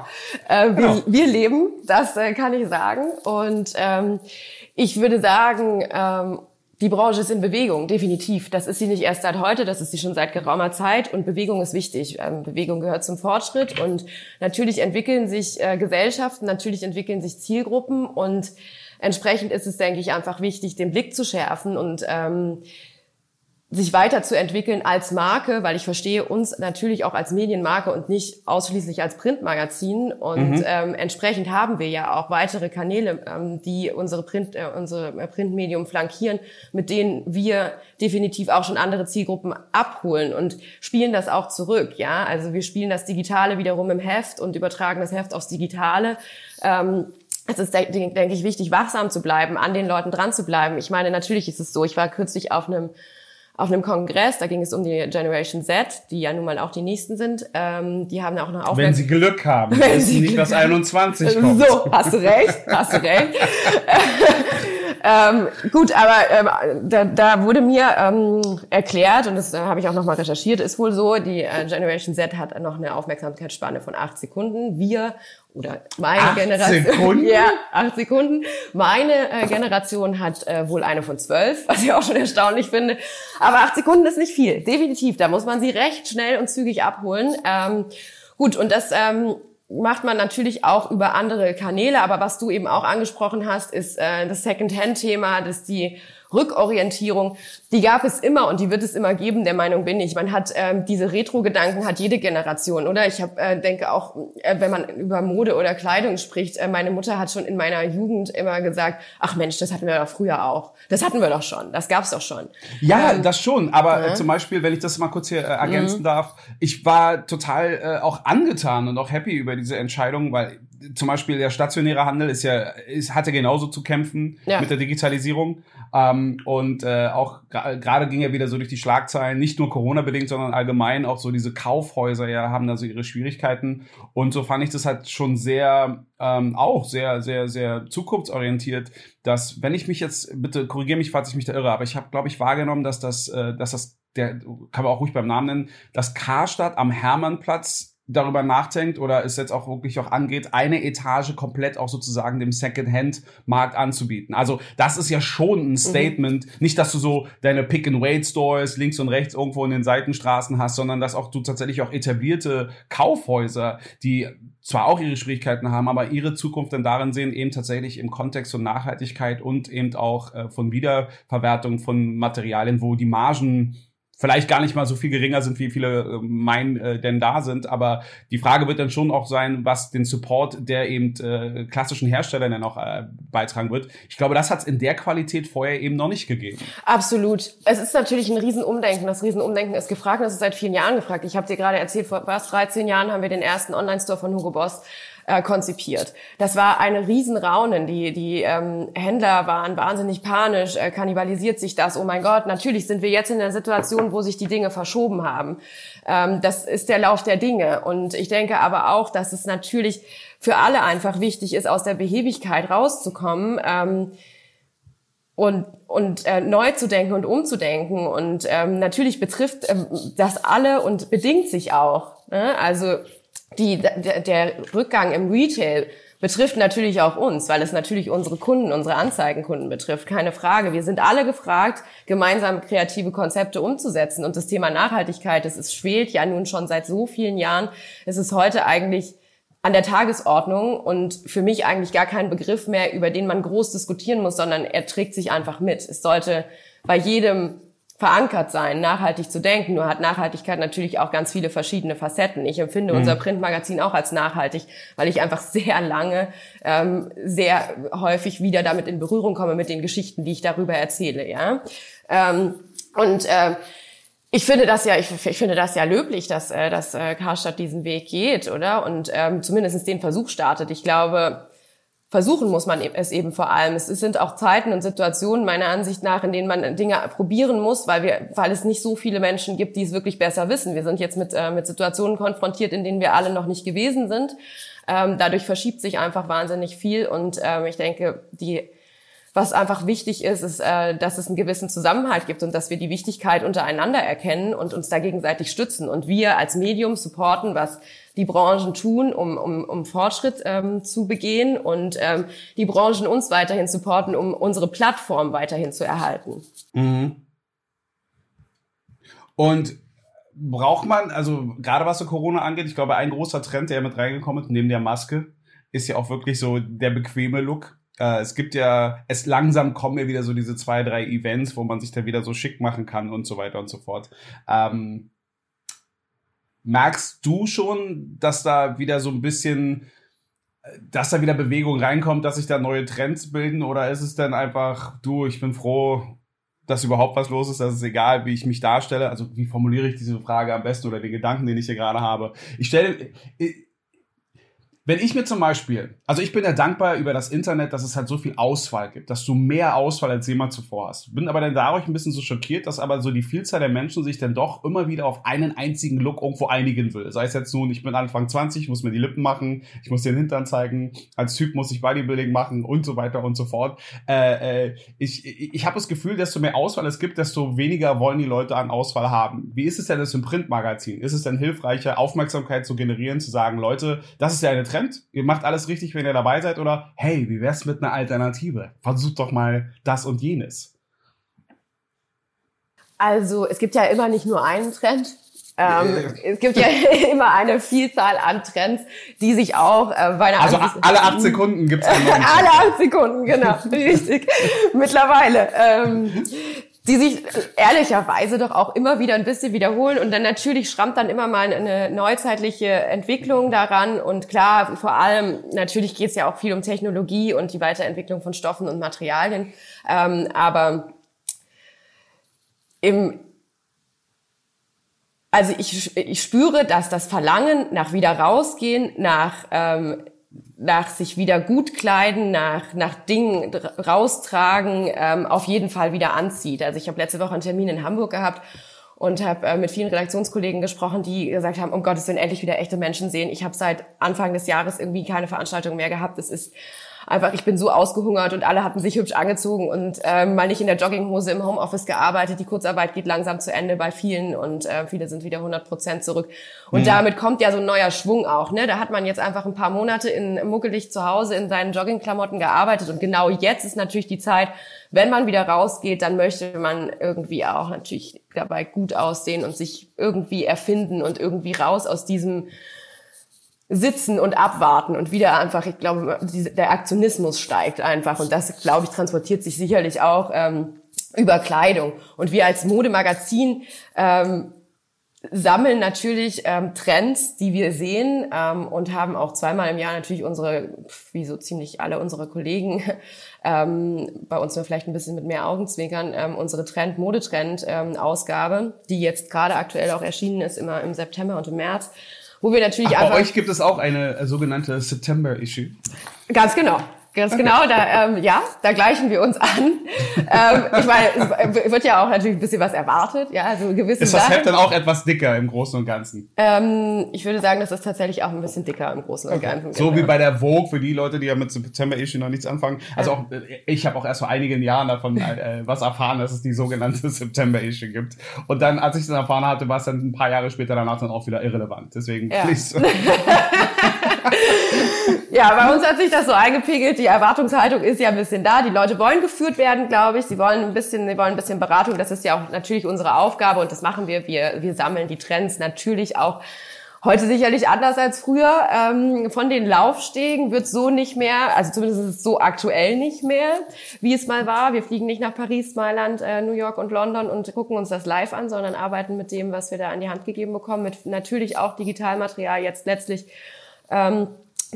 Äh, wir, genau. wir leben, das kann ich sagen. Und ähm, ich würde sagen, ähm, die Branche ist in Bewegung, definitiv. Das ist sie nicht erst seit heute, das ist sie schon seit geraumer Zeit und Bewegung ist wichtig. Bewegung gehört zum Fortschritt und natürlich entwickeln sich Gesellschaften, natürlich entwickeln sich Zielgruppen und entsprechend ist es, denke ich, einfach wichtig, den Blick zu schärfen und ähm, sich weiterzuentwickeln als Marke, weil ich verstehe uns natürlich auch als Medienmarke und nicht ausschließlich als Printmagazin. Und mhm. ähm, entsprechend haben wir ja auch weitere Kanäle, ähm, die unsere Print, äh, unsere Printmedium flankieren, mit denen wir definitiv auch schon andere Zielgruppen abholen und spielen das auch zurück. Ja, also wir spielen das Digitale wiederum im Heft und übertragen das Heft aufs Digitale. Ähm, es ist, denke ich, wichtig, wachsam zu bleiben, an den Leuten dran zu bleiben. Ich meine, natürlich ist es so. Ich war kürzlich auf einem auf einem Kongress, da ging es um die Generation Z, die ja nun mal auch die nächsten sind. Ähm, die haben auch noch Aufmerksamkeit. Wenn sie Glück haben, wenn sie nicht das 21 [laughs] kommt. So, hast du recht, hast du recht. [laughs] ähm, gut, aber ähm, da, da wurde mir ähm, erklärt, und das äh, habe ich auch nochmal recherchiert, ist wohl so, die äh, Generation Z hat noch eine Aufmerksamkeitsspanne von acht Sekunden. Wir oder meine acht Generation. Sekunden? [laughs] Ja, acht Sekunden. Meine äh, Generation hat äh, wohl eine von zwölf, [laughs] was ich auch schon erstaunlich finde. Aber acht Sekunden ist nicht viel, definitiv. Da muss man sie recht schnell und zügig abholen. Ähm, gut, und das ähm, macht man natürlich auch über andere Kanäle. Aber was du eben auch angesprochen hast, ist äh, das Second-Hand-Thema, dass die Rückorientierung, die gab es immer und die wird es immer geben, der Meinung bin ich. Man hat ähm, diese Retro-Gedanken hat jede Generation, oder? Ich hab, äh, denke auch, äh, wenn man über Mode oder Kleidung spricht, äh, meine Mutter hat schon in meiner Jugend immer gesagt, ach Mensch, das hatten wir doch früher auch. Das hatten wir doch schon, das gab's doch schon. Ja, ähm, das schon. Aber ja. zum Beispiel, wenn ich das mal kurz hier äh, ergänzen mhm. darf, ich war total äh, auch angetan und auch happy über diese Entscheidung, weil zum Beispiel der stationäre Handel ist ja, ist, hatte genauso zu kämpfen ja. mit der Digitalisierung. Ähm, und äh, auch gerade ging ja wieder so durch die Schlagzeilen, nicht nur Corona-bedingt, sondern allgemein auch so diese Kaufhäuser ja haben da so ihre Schwierigkeiten. Und so fand ich das halt schon sehr, ähm, auch sehr, sehr, sehr zukunftsorientiert, dass, wenn ich mich jetzt, bitte korrigiere mich, falls ich mich da irre, aber ich habe, glaube ich, wahrgenommen, dass das, äh, dass das, der kann man auch ruhig beim Namen nennen, dass Karstadt am Hermannplatz darüber nachdenkt oder es jetzt auch wirklich auch angeht, eine Etage komplett auch sozusagen dem Second-Hand-Markt anzubieten. Also das ist ja schon ein mhm. Statement. Mhm. Nicht, dass du so deine Pick-and-Wait-Stores links und rechts irgendwo in den Seitenstraßen hast, sondern dass auch du tatsächlich auch etablierte Kaufhäuser, die zwar auch ihre Schwierigkeiten haben, aber ihre Zukunft dann darin sehen, eben tatsächlich im Kontext von Nachhaltigkeit und eben auch äh, von Wiederverwertung von Materialien, wo die Margen vielleicht gar nicht mal so viel geringer sind, wie viele äh, meinen äh, denn da sind. Aber die Frage wird dann schon auch sein, was den Support der eben äh, klassischen Hersteller dann auch äh, beitragen wird. Ich glaube, das hat es in der Qualität vorher eben noch nicht gegeben. Absolut. Es ist natürlich ein Riesenumdenken. Das Riesenumdenken ist gefragt es ist seit vielen Jahren gefragt. Ich habe dir gerade erzählt, vor fast 13 Jahren haben wir den ersten Online-Store von Hugo Boss äh, konzipiert. Das war eine Riesenraunen. Die, die ähm, Händler waren wahnsinnig panisch. Äh, kannibalisiert sich das? Oh mein Gott, natürlich sind wir jetzt in der Situation, wo sich die Dinge verschoben haben. Ähm, das ist der Lauf der Dinge. Und ich denke aber auch, dass es natürlich für alle einfach wichtig ist, aus der Behebigkeit rauszukommen. Ähm, und, und äh, neu zu denken und umzudenken. Und ähm, natürlich betrifft ähm, das alle und bedingt sich auch. Ne? Also die, der, der Rückgang im Retail betrifft natürlich auch uns, weil es natürlich unsere Kunden, unsere Anzeigenkunden betrifft, keine Frage. Wir sind alle gefragt, gemeinsam kreative Konzepte umzusetzen. Und das Thema Nachhaltigkeit, das ist, schwelt ja nun schon seit so vielen Jahren. Es ist heute eigentlich an der Tagesordnung und für mich eigentlich gar kein Begriff mehr, über den man groß diskutieren muss, sondern er trägt sich einfach mit. Es sollte bei jedem verankert sein, nachhaltig zu denken. Nur hat Nachhaltigkeit natürlich auch ganz viele verschiedene Facetten. Ich empfinde mhm. unser Printmagazin auch als nachhaltig, weil ich einfach sehr lange, ähm, sehr häufig wieder damit in Berührung komme mit den Geschichten, die ich darüber erzähle. Ja, ähm, und äh, ich finde das ja, ich, ich, finde das ja löblich, dass, äh, dass äh, Karstadt diesen Weg geht, oder? Und ähm, zumindest den Versuch startet. Ich glaube, versuchen muss man es eben vor allem. Es sind auch Zeiten und Situationen meiner Ansicht nach, in denen man Dinge probieren muss, weil wir, weil es nicht so viele Menschen gibt, die es wirklich besser wissen. Wir sind jetzt mit, äh, mit Situationen konfrontiert, in denen wir alle noch nicht gewesen sind. Ähm, dadurch verschiebt sich einfach wahnsinnig viel und ähm, ich denke, die was einfach wichtig ist, ist, äh, dass es einen gewissen Zusammenhalt gibt und dass wir die Wichtigkeit untereinander erkennen und uns da gegenseitig stützen. Und wir als Medium supporten, was die Branchen tun, um, um, um Fortschritt ähm, zu begehen und ähm, die Branchen uns weiterhin supporten, um unsere Plattform weiterhin zu erhalten. Mhm. Und braucht man, also gerade was so Corona angeht, ich glaube, ein großer Trend, der mit reingekommen ist, neben der Maske, ist ja auch wirklich so der bequeme Look. Äh, es gibt ja, es langsam kommen ja wieder so diese zwei, drei Events, wo man sich da wieder so schick machen kann und so weiter und so fort. Ähm, Merkst du schon, dass da wieder so ein bisschen, dass da wieder Bewegung reinkommt, dass sich da neue Trends bilden? Oder ist es dann einfach, du, ich bin froh, dass überhaupt was los ist, dass es egal, wie ich mich darstelle? Also, wie formuliere ich diese Frage am besten oder den Gedanken, den ich hier gerade habe? Ich stelle, wenn ich mir zum Beispiel, also ich bin ja dankbar über das Internet, dass es halt so viel Auswahl gibt, dass du mehr Auswahl als jemand zuvor hast. Bin aber dann dadurch ein bisschen so schockiert, dass aber so die Vielzahl der Menschen sich dann doch immer wieder auf einen einzigen Look irgendwo einigen will. Sei es jetzt nun, ich bin Anfang 20, ich muss mir die Lippen machen, ich muss den Hintern zeigen, als Typ muss ich Bodybuilding machen und so weiter und so fort. Äh, äh, ich ich, ich habe das Gefühl, desto mehr Auswahl es gibt, desto weniger wollen die Leute an Auswahl haben. Wie ist es denn das im Printmagazin? Ist es denn hilfreicher, Aufmerksamkeit zu generieren, zu sagen, Leute, das ist ja eine Trend. Ihr macht alles richtig, wenn ihr dabei seid. Oder hey, wie wär's mit einer Alternative? Versucht doch mal das und jenes. Also es gibt ja immer nicht nur einen Trend. Ähm, es gibt ja [laughs] immer eine Vielzahl an Trends, die sich auch äh, bei einer Also alle acht Sekunden gibt's einen neuen [laughs] Alle acht Sekunden, genau, [laughs] richtig. Mittlerweile. Ähm, die sich ehrlicherweise doch auch immer wieder ein bisschen wiederholen. Und dann natürlich schrammt dann immer mal eine neuzeitliche Entwicklung daran. Und klar, vor allem natürlich geht es ja auch viel um Technologie und die Weiterentwicklung von Stoffen und Materialien, ähm, aber im also ich, ich spüre, dass das Verlangen nach wieder rausgehen, nach ähm, nach sich wieder gut kleiden, nach, nach Dingen raustragen, ähm, auf jeden Fall wieder anzieht. Also ich habe letzte Woche einen Termin in Hamburg gehabt und habe äh, mit vielen Redaktionskollegen gesprochen, die gesagt haben, um Gottes Willen endlich wieder echte Menschen sehen. Ich habe seit Anfang des Jahres irgendwie keine Veranstaltung mehr gehabt. Es ist einfach, ich bin so ausgehungert und alle hatten sich hübsch angezogen und äh, mal nicht in der Jogginghose im Homeoffice gearbeitet. Die Kurzarbeit geht langsam zu Ende bei vielen und äh, viele sind wieder 100 Prozent zurück. Und mhm. damit kommt ja so ein neuer Schwung auch. Ne? Da hat man jetzt einfach ein paar Monate in muckelig zu Hause in seinen Joggingklamotten gearbeitet und genau jetzt ist natürlich die Zeit, wenn man wieder rausgeht, dann möchte man irgendwie auch natürlich dabei gut aussehen und sich irgendwie erfinden und irgendwie raus aus diesem sitzen und abwarten und wieder einfach, ich glaube, der Aktionismus steigt einfach und das, glaube ich, transportiert sich sicherlich auch ähm, über Kleidung. Und wir als Modemagazin ähm, sammeln natürlich ähm, Trends, die wir sehen ähm, und haben auch zweimal im Jahr natürlich unsere, wie so ziemlich alle unsere Kollegen, [laughs] ähm, bei uns nur vielleicht ein bisschen mit mehr Augenzwinkern, ähm, unsere Trend, Modetrend-Ausgabe, ähm, die jetzt gerade aktuell auch erschienen ist, immer im September und im März wo wir natürlich Ach. Bei euch gibt es auch eine äh, sogenannte September-Issue. Ganz genau. Ganz okay. genau, da, ähm, ja, da gleichen wir uns an. [laughs] ähm, ich meine, es wird ja auch natürlich ein bisschen was erwartet, ja, also gewisse Ist das Heft dann auch etwas dicker im Großen und Ganzen? Ähm, ich würde sagen, das ist tatsächlich auch ein bisschen dicker im Großen und Ganzen. Okay. So genau. wie bei der Vogue, für die Leute, die ja mit September Issue noch nichts anfangen. Also auch, äh, ich habe auch erst vor einigen Jahren davon äh, was erfahren, dass es die sogenannte [laughs] September Issue gibt. Und dann, als ich das erfahren hatte, war es dann ein paar Jahre später danach dann auch wieder irrelevant. Deswegen, ja. [laughs] [laughs] ja, bei uns hat sich das so eingepegelt. Die Erwartungshaltung ist ja ein bisschen da. Die Leute wollen geführt werden, glaube ich. Sie wollen ein bisschen, sie wollen ein bisschen Beratung. Das ist ja auch natürlich unsere Aufgabe und das machen wir. Wir, wir sammeln die Trends natürlich auch Heute sicherlich anders als früher. Ähm, von den Laufstegen wird so nicht mehr, also zumindest ist es so aktuell nicht mehr, wie es mal war. Wir fliegen nicht nach Paris, Mailand, äh, New York und London und gucken uns das live an, sondern arbeiten mit dem, was wir da an die Hand gegeben bekommen, mit natürlich auch Digitalmaterial jetzt letztlich. Ähm,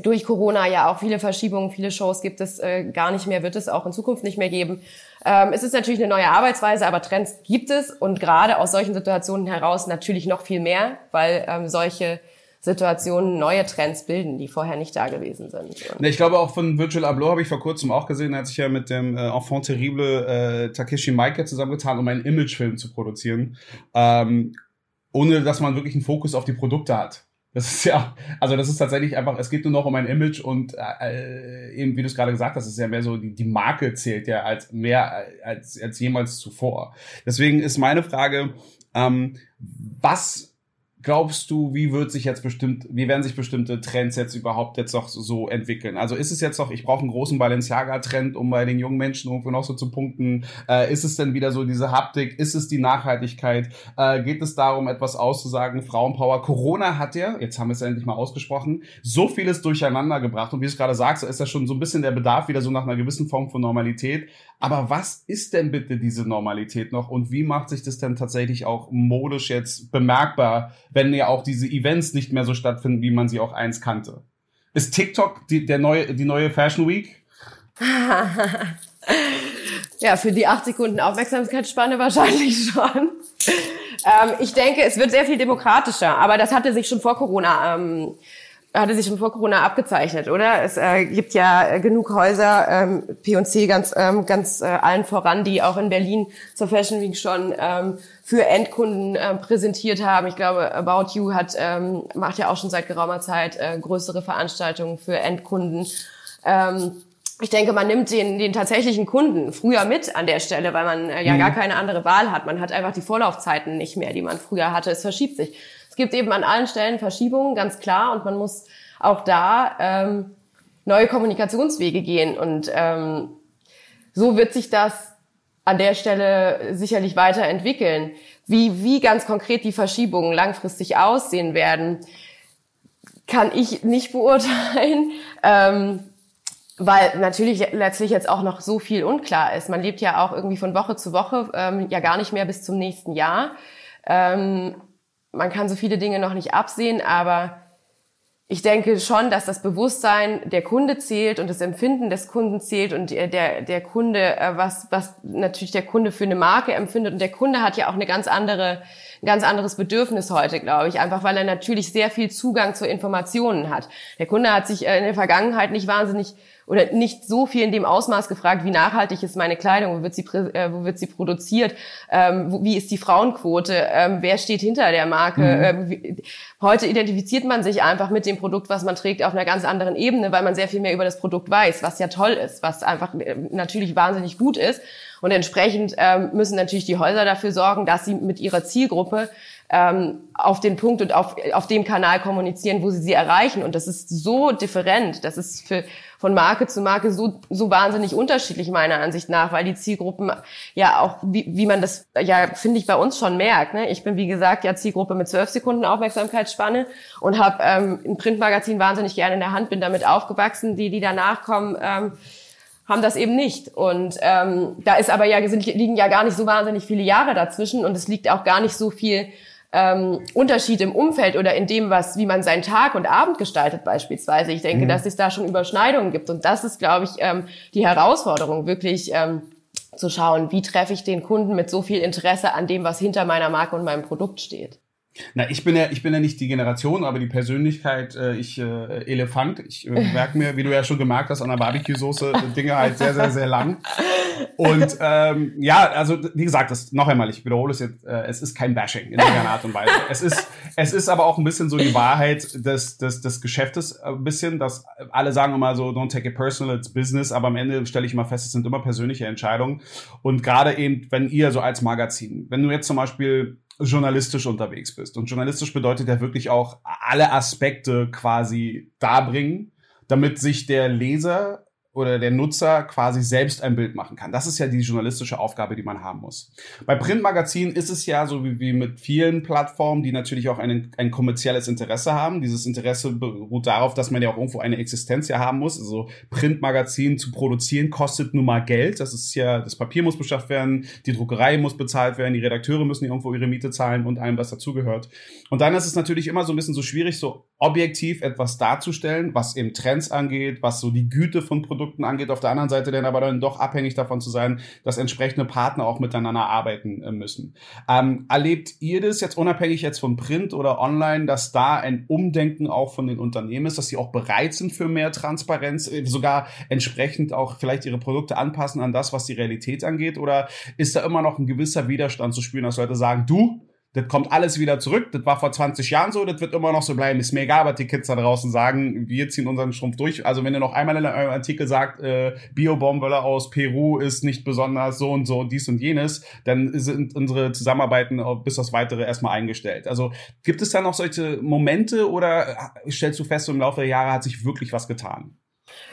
durch Corona ja auch viele Verschiebungen, viele Shows gibt es äh, gar nicht mehr, wird es auch in Zukunft nicht mehr geben. Ähm, es ist natürlich eine neue Arbeitsweise, aber Trends gibt es und gerade aus solchen Situationen heraus natürlich noch viel mehr, weil ähm, solche Situationen neue Trends bilden, die vorher nicht da gewesen sind. Ich glaube auch von Virgil Abloh habe ich vor kurzem auch gesehen, er hat sich ja mit dem äh, Enfant terrible äh, Takeshi Miike zusammengetan, um einen Imagefilm zu produzieren, ähm, ohne dass man wirklich einen Fokus auf die Produkte hat. Das ist ja, also das ist tatsächlich einfach, es geht nur noch um ein Image und äh, eben, wie du es gerade gesagt hast, ist ja mehr so, die, die Marke zählt ja als mehr als, als jemals zuvor. Deswegen ist meine Frage, ähm, was glaubst du, wie wird sich jetzt bestimmt, wie werden sich bestimmte Trends jetzt überhaupt jetzt noch so entwickeln? Also ist es jetzt noch, ich brauche einen großen Balenciaga-Trend, um bei den jungen Menschen irgendwo noch so zu punkten? Äh, ist es denn wieder so diese Haptik? Ist es die Nachhaltigkeit? Äh, geht es darum, etwas auszusagen? Frauenpower. Corona hat ja, jetzt haben wir es endlich mal ausgesprochen, so vieles durcheinander gebracht. Und wie du es gerade sagst, ist ja schon so ein bisschen der Bedarf wieder so nach einer gewissen Form von Normalität. Aber was ist denn bitte diese Normalität noch und wie macht sich das denn tatsächlich auch modisch jetzt bemerkbar, wenn ja auch diese Events nicht mehr so stattfinden, wie man sie auch einst kannte? Ist TikTok die, der neue, die neue Fashion Week? [laughs] ja, für die acht Sekunden Aufmerksamkeitsspanne wahrscheinlich schon. Ähm, ich denke, es wird sehr viel demokratischer, aber das hatte sich schon vor Corona ähm, hatte sich schon vor Corona abgezeichnet, oder? Es äh, gibt ja genug Häuser, ähm, P&C ganz, ähm, ganz äh, allen voran, die auch in Berlin zur Fashion Week schon ähm, für Endkunden äh, präsentiert haben. Ich glaube, About You hat, ähm, macht ja auch schon seit geraumer Zeit äh, größere Veranstaltungen für Endkunden. Ähm, ich denke, man nimmt den, den tatsächlichen Kunden früher mit an der Stelle, weil man äh, ja mhm. gar keine andere Wahl hat. Man hat einfach die Vorlaufzeiten nicht mehr, die man früher hatte. Es verschiebt sich. Es gibt eben an allen Stellen Verschiebungen, ganz klar. Und man muss auch da ähm, neue Kommunikationswege gehen. Und ähm, so wird sich das an der Stelle sicherlich weiterentwickeln. Wie, wie ganz konkret die Verschiebungen langfristig aussehen werden, kann ich nicht [laughs] beurteilen. Ähm, weil natürlich letztlich jetzt auch noch so viel unklar ist. Man lebt ja auch irgendwie von Woche zu Woche, ähm, ja gar nicht mehr bis zum nächsten Jahr. Ähm, man kann so viele Dinge noch nicht absehen, aber ich denke schon, dass das Bewusstsein der Kunde zählt und das Empfinden des Kunden zählt und der, der Kunde, äh, was, was natürlich der Kunde für eine Marke empfindet. Und der Kunde hat ja auch eine ganz andere, ein ganz anderes Bedürfnis heute, glaube ich, einfach weil er natürlich sehr viel Zugang zu Informationen hat. Der Kunde hat sich äh, in der Vergangenheit nicht wahnsinnig oder nicht so viel in dem Ausmaß gefragt, wie nachhaltig ist meine Kleidung, wo wird sie, äh, wo wird sie produziert, ähm, wo, wie ist die Frauenquote, ähm, wer steht hinter der Marke. Mhm. Ähm, heute identifiziert man sich einfach mit dem Produkt, was man trägt, auf einer ganz anderen Ebene, weil man sehr viel mehr über das Produkt weiß, was ja toll ist, was einfach äh, natürlich wahnsinnig gut ist. Und entsprechend ähm, müssen natürlich die Häuser dafür sorgen, dass sie mit ihrer Zielgruppe ähm, auf den Punkt und auf, auf dem Kanal kommunizieren, wo sie sie erreichen. Und das ist so different. Das ist für, von Marke zu Marke so, so wahnsinnig unterschiedlich meiner Ansicht nach, weil die Zielgruppen ja auch, wie, wie man das ja, finde ich, bei uns schon merkt. Ne? Ich bin, wie gesagt, ja Zielgruppe mit zwölf Sekunden Aufmerksamkeitsspanne und habe ähm, ein Printmagazin wahnsinnig gerne in der Hand, bin damit aufgewachsen. Die, die danach kommen, ähm, haben das eben nicht. Und ähm, da ist aber ja, sind, liegen ja gar nicht so wahnsinnig viele Jahre dazwischen und es liegt auch gar nicht so viel ähm, Unterschied im Umfeld oder in dem, was, wie man seinen Tag und Abend gestaltet beispielsweise. Ich denke, mhm. dass es da schon Überschneidungen gibt. Und das ist, glaube ich, ähm, die Herausforderung, wirklich ähm, zu schauen, wie treffe ich den Kunden mit so viel Interesse an dem, was hinter meiner Marke und meinem Produkt steht. Na, ich bin ja, ich bin ja nicht die Generation, aber die Persönlichkeit, äh, ich äh, Elefant. Ich äh, merke mir, wie du ja schon gemerkt hast, an der Barbecue-Soße äh, Dinge halt sehr, sehr, sehr lang. Und ähm, ja, also wie gesagt, das noch einmal, ich wiederhole es jetzt, äh, es ist kein Bashing in irgendeiner Art und Weise. Es ist, es ist aber auch ein bisschen so die Wahrheit des, des, des Geschäftes ein bisschen, dass alle sagen immer so, don't take it personal, it's business, aber am Ende stelle ich immer fest, es sind immer persönliche Entscheidungen. Und gerade eben, wenn ihr so als Magazin, wenn du jetzt zum Beispiel journalistisch unterwegs bist. Und journalistisch bedeutet ja wirklich auch alle Aspekte quasi darbringen, damit sich der Leser oder der Nutzer quasi selbst ein Bild machen kann. Das ist ja die journalistische Aufgabe, die man haben muss. Bei Printmagazinen ist es ja so wie, wie mit vielen Plattformen, die natürlich auch ein, ein kommerzielles Interesse haben. Dieses Interesse beruht darauf, dass man ja auch irgendwo eine Existenz ja haben muss. Also Printmagazin zu produzieren kostet nun mal Geld. Das ist ja, das Papier muss beschafft werden, die Druckerei muss bezahlt werden, die Redakteure müssen irgendwo ihre Miete zahlen und allem, was dazugehört. Und dann ist es natürlich immer so ein bisschen so schwierig, so objektiv etwas darzustellen, was eben Trends angeht, was so die Güte von Produkten angeht. Auf der anderen Seite dann aber dann doch abhängig davon zu sein, dass entsprechende Partner auch miteinander arbeiten äh, müssen. Ähm, erlebt ihr das jetzt unabhängig jetzt von Print oder Online, dass da ein Umdenken auch von den Unternehmen ist, dass sie auch bereit sind für mehr Transparenz, äh, sogar entsprechend auch vielleicht ihre Produkte anpassen an das, was die Realität angeht? Oder ist da immer noch ein gewisser Widerstand zu spüren, dass Leute sagen, du, das kommt alles wieder zurück. Das war vor 20 Jahren so, das wird immer noch so bleiben. Ist mir egal, was die Kids da draußen sagen. Wir ziehen unseren Strumpf durch. Also wenn ihr noch einmal in einem Artikel sagt, äh, Biobaumwolle aus Peru ist nicht besonders so und so dies und jenes, dann sind unsere Zusammenarbeiten bis das Weitere erstmal eingestellt. Also gibt es da noch solche Momente oder stellst du fest, so im Laufe der Jahre hat sich wirklich was getan?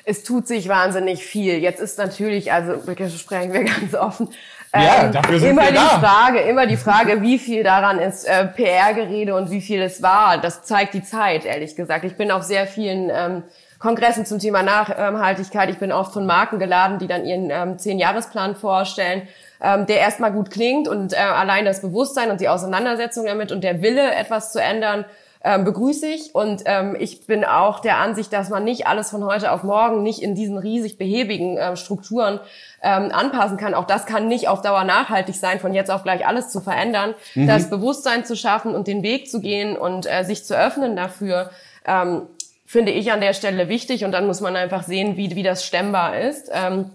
Es tut sich wahnsinnig viel. Jetzt ist natürlich, also sprechen wir ganz offen, ja, ähm, dafür sind immer wir die da. Frage, immer die Frage, wie viel daran ist äh, PR-Gerede und wie viel es war. Das zeigt die Zeit, ehrlich gesagt. Ich bin auf sehr vielen ähm, Kongressen zum Thema Nachhaltigkeit. Ich bin oft von Marken geladen, die dann ihren ähm, Zehn-Jahres-Plan vorstellen, ähm, der erstmal gut klingt und äh, allein das Bewusstsein und die Auseinandersetzung damit und der Wille, etwas zu ändern, ähm, begrüße ich. Und ähm, ich bin auch der Ansicht, dass man nicht alles von heute auf morgen nicht in diesen riesig behäbigen äh, Strukturen ähm, anpassen kann. Auch das kann nicht auf Dauer nachhaltig sein, von jetzt auf gleich alles zu verändern. Mhm. Das Bewusstsein zu schaffen und den Weg zu gehen und äh, sich zu öffnen dafür. Ähm, finde ich an der Stelle wichtig und dann muss man einfach sehen, wie, wie das stemmbar ist. Ähm,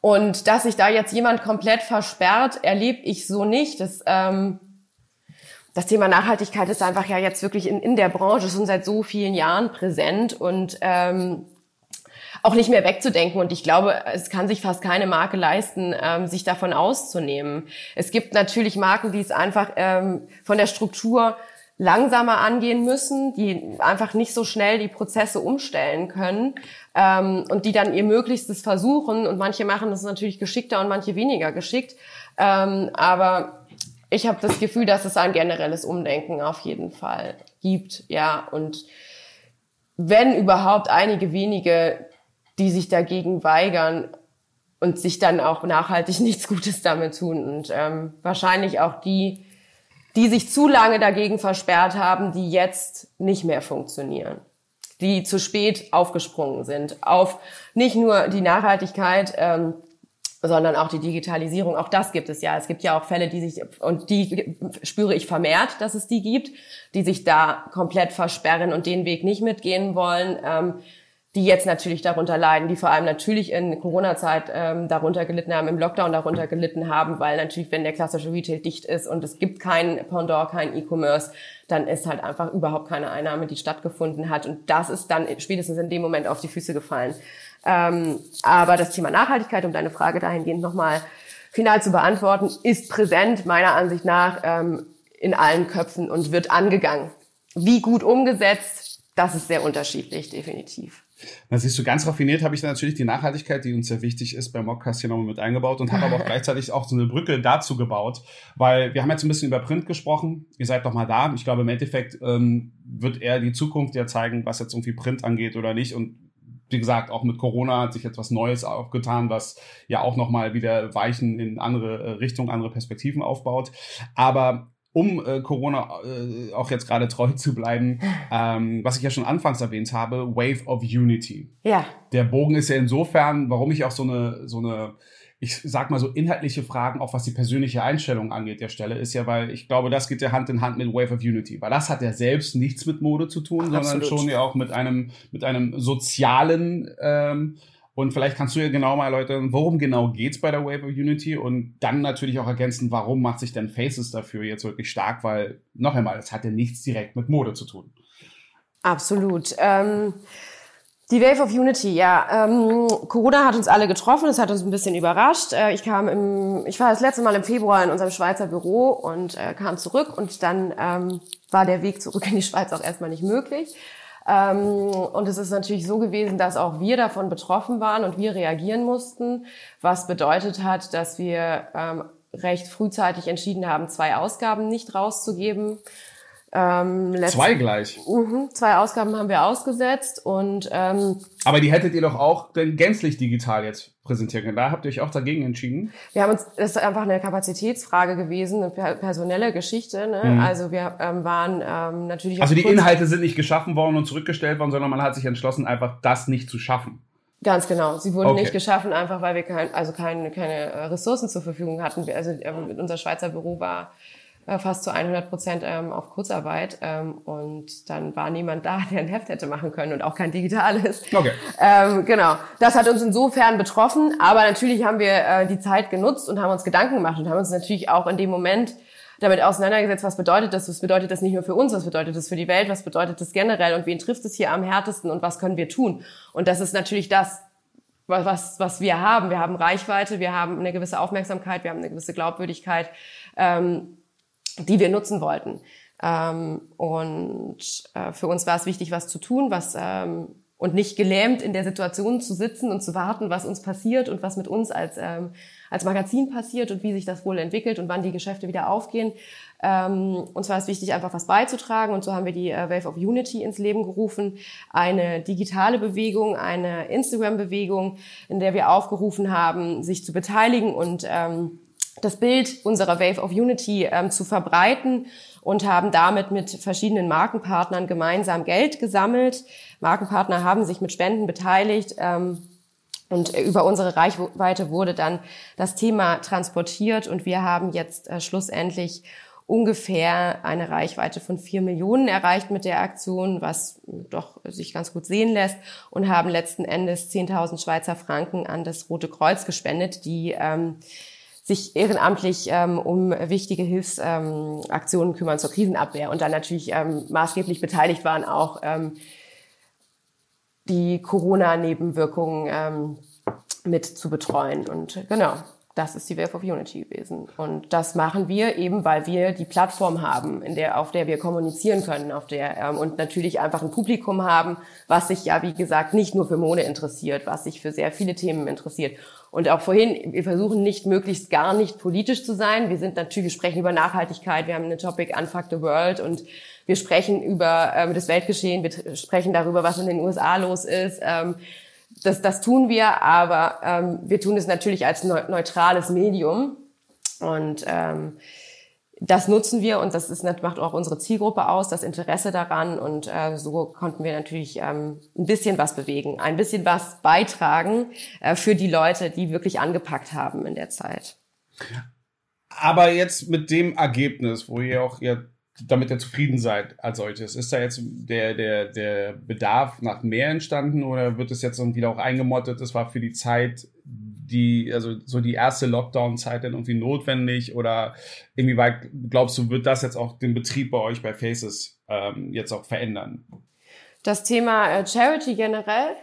und dass sich da jetzt jemand komplett versperrt, erlebe ich so nicht. Das, ähm, das Thema Nachhaltigkeit ist einfach ja jetzt wirklich in, in der Branche schon seit so vielen Jahren präsent und ähm, auch nicht mehr wegzudenken. Und ich glaube, es kann sich fast keine Marke leisten, ähm, sich davon auszunehmen. Es gibt natürlich Marken, die es einfach ähm, von der Struktur langsamer angehen müssen, die einfach nicht so schnell die Prozesse umstellen können ähm, und die dann ihr Möglichstes versuchen. Und manche machen das natürlich geschickter und manche weniger geschickt. Ähm, aber ich habe das Gefühl, dass es ein generelles Umdenken auf jeden Fall gibt, ja. Und wenn überhaupt einige wenige, die sich dagegen weigern und sich dann auch nachhaltig [laughs] nichts Gutes damit tun. Und ähm, wahrscheinlich auch die, die sich zu lange dagegen versperrt haben, die jetzt nicht mehr funktionieren, die zu spät aufgesprungen sind auf nicht nur die Nachhaltigkeit, ähm, sondern auch die Digitalisierung. Auch das gibt es ja. Es gibt ja auch Fälle, die sich, und die spüre ich vermehrt, dass es die gibt, die sich da komplett versperren und den Weg nicht mitgehen wollen. Ähm, die jetzt natürlich darunter leiden, die vor allem natürlich in Corona-Zeit ähm, darunter gelitten haben, im Lockdown darunter gelitten haben, weil natürlich, wenn der klassische Retail dicht ist und es gibt kein Pendant, kein E-Commerce, dann ist halt einfach überhaupt keine Einnahme, die stattgefunden hat. Und das ist dann spätestens in dem Moment auf die Füße gefallen. Ähm, aber das Thema Nachhaltigkeit, um deine Frage dahingehend nochmal final zu beantworten, ist präsent meiner Ansicht nach ähm, in allen Köpfen und wird angegangen. Wie gut umgesetzt, das ist sehr unterschiedlich, definitiv. Dann siehst du, ganz raffiniert habe ich dann natürlich die Nachhaltigkeit, die uns sehr wichtig ist, beim Mockcast hier nochmal mit eingebaut und habe aber auch [laughs] gleichzeitig auch so eine Brücke dazu gebaut, weil wir haben jetzt ein bisschen über Print gesprochen. Ihr seid doch mal da. Ich glaube, im Endeffekt ähm, wird eher die Zukunft ja zeigen, was jetzt irgendwie Print angeht oder nicht und wie gesagt, auch mit Corona hat sich jetzt was Neues aufgetan, was ja auch nochmal wieder Weichen in andere äh, Richtungen, andere Perspektiven aufbaut. Aber um äh, Corona äh, auch jetzt gerade treu zu bleiben, [laughs] ähm, was ich ja schon anfangs erwähnt habe, Wave of Unity. Ja. Der Bogen ist ja insofern, warum ich auch so eine, so eine, ich sag mal so inhaltliche Fragen, auch was die persönliche Einstellung angeht, der Stelle, ist ja, weil ich glaube, das geht ja Hand in Hand mit Wave of Unity, weil das hat ja selbst nichts mit Mode zu tun, Absolut. sondern schon ja auch mit einem, mit einem sozialen ähm, und vielleicht kannst du ja genau mal erläutern, worum genau geht's bei der Wave of Unity und dann natürlich auch ergänzen, warum macht sich denn Faces dafür jetzt wirklich stark, weil noch einmal, es hat ja nichts direkt mit Mode zu tun. Absolut. Ähm die Wave of Unity, ja. Ähm, Corona hat uns alle getroffen, es hat uns ein bisschen überrascht. Äh, ich kam im, ich war das letzte Mal im Februar in unserem Schweizer Büro und äh, kam zurück und dann ähm, war der Weg zurück in die Schweiz auch erstmal nicht möglich. Ähm, und es ist natürlich so gewesen, dass auch wir davon betroffen waren und wir reagieren mussten, was bedeutet hat, dass wir ähm, recht frühzeitig entschieden haben, zwei Ausgaben nicht rauszugeben. Ähm, zwei gleich. Mhm, zwei Ausgaben haben wir ausgesetzt und ähm, aber die hättet ihr doch auch denn gänzlich digital jetzt präsentieren können. Da habt ihr euch auch dagegen entschieden. Wir haben uns, das ist einfach eine Kapazitätsfrage gewesen, eine personelle Geschichte. Ne? Mhm. Also wir ähm, waren ähm, natürlich. Also die Inhalte sind nicht geschaffen worden und zurückgestellt worden, sondern man hat sich entschlossen, einfach das nicht zu schaffen. Ganz genau. Sie wurden okay. nicht geschaffen, einfach weil wir kein, also keine, keine äh, Ressourcen zur Verfügung hatten. Also äh, unser Schweizer Büro war fast zu 100 Prozent ähm, auf Kurzarbeit ähm, und dann war niemand da, [laughs] der ein Heft hätte machen können und auch kein digitales. Okay. Ähm, genau. Das hat uns insofern betroffen, aber natürlich haben wir äh, die Zeit genutzt und haben uns Gedanken gemacht und haben uns natürlich auch in dem Moment damit auseinandergesetzt, was bedeutet das? Was bedeutet das nicht nur für uns? Was bedeutet das für die Welt? Was bedeutet das generell? Und wen trifft es hier am härtesten? Und was können wir tun? Und das ist natürlich das, was, was wir haben. Wir haben Reichweite, wir haben eine gewisse Aufmerksamkeit, wir haben eine gewisse Glaubwürdigkeit. Ähm, die wir nutzen wollten. Ähm, und äh, für uns war es wichtig, was zu tun, was ähm, und nicht gelähmt in der Situation zu sitzen und zu warten, was uns passiert und was mit uns als, ähm, als Magazin passiert und wie sich das wohl entwickelt und wann die Geschäfte wieder aufgehen. Ähm, uns war es wichtig, einfach was beizutragen und so haben wir die äh, Wave of Unity ins Leben gerufen. Eine digitale Bewegung, eine Instagram-Bewegung, in der wir aufgerufen haben, sich zu beteiligen und ähm, das Bild unserer Wave of Unity ähm, zu verbreiten und haben damit mit verschiedenen Markenpartnern gemeinsam Geld gesammelt. Markenpartner haben sich mit Spenden beteiligt ähm, und über unsere Reichweite wurde dann das Thema transportiert und wir haben jetzt äh, schlussendlich ungefähr eine Reichweite von vier Millionen erreicht mit der Aktion, was doch sich ganz gut sehen lässt und haben letzten Endes 10.000 Schweizer Franken an das Rote Kreuz gespendet, die ähm, sich ehrenamtlich ähm, um wichtige Hilfsaktionen ähm, kümmern zur Krisenabwehr und dann natürlich ähm, maßgeblich beteiligt waren auch ähm, die Corona-Nebenwirkungen ähm, mit zu betreuen. Und genau, das ist die Wave of Unity gewesen. Und das machen wir eben, weil wir die Plattform haben, in der, auf der wir kommunizieren können, auf der, ähm, und natürlich einfach ein Publikum haben, was sich ja, wie gesagt, nicht nur für Mode interessiert, was sich für sehr viele Themen interessiert. Und auch vorhin, wir versuchen nicht möglichst gar nicht politisch zu sein. Wir sind natürlich, wir sprechen über Nachhaltigkeit, wir haben eine Topic Unfuck the World und wir sprechen über ähm, das Weltgeschehen, wir sprechen darüber, was in den USA los ist. Ähm, das, das tun wir, aber ähm, wir tun es natürlich als neutrales Medium. Und ähm, das nutzen wir und das ist, macht auch unsere Zielgruppe aus, das Interesse daran. Und äh, so konnten wir natürlich ähm, ein bisschen was bewegen, ein bisschen was beitragen äh, für die Leute, die wirklich angepackt haben in der Zeit. Aber jetzt mit dem Ergebnis, wo ihr auch ihr damit ihr zufrieden seid als solches. Ist da jetzt der, der, der Bedarf nach mehr entstanden oder wird es jetzt wieder auch eingemottet? Es war für die Zeit, die, also so die erste Lockdown-Zeit dann irgendwie notwendig oder irgendwie weit, glaubst du, wird das jetzt auch den Betrieb bei euch bei Faces ähm, jetzt auch verändern? Das Thema äh, Charity generell?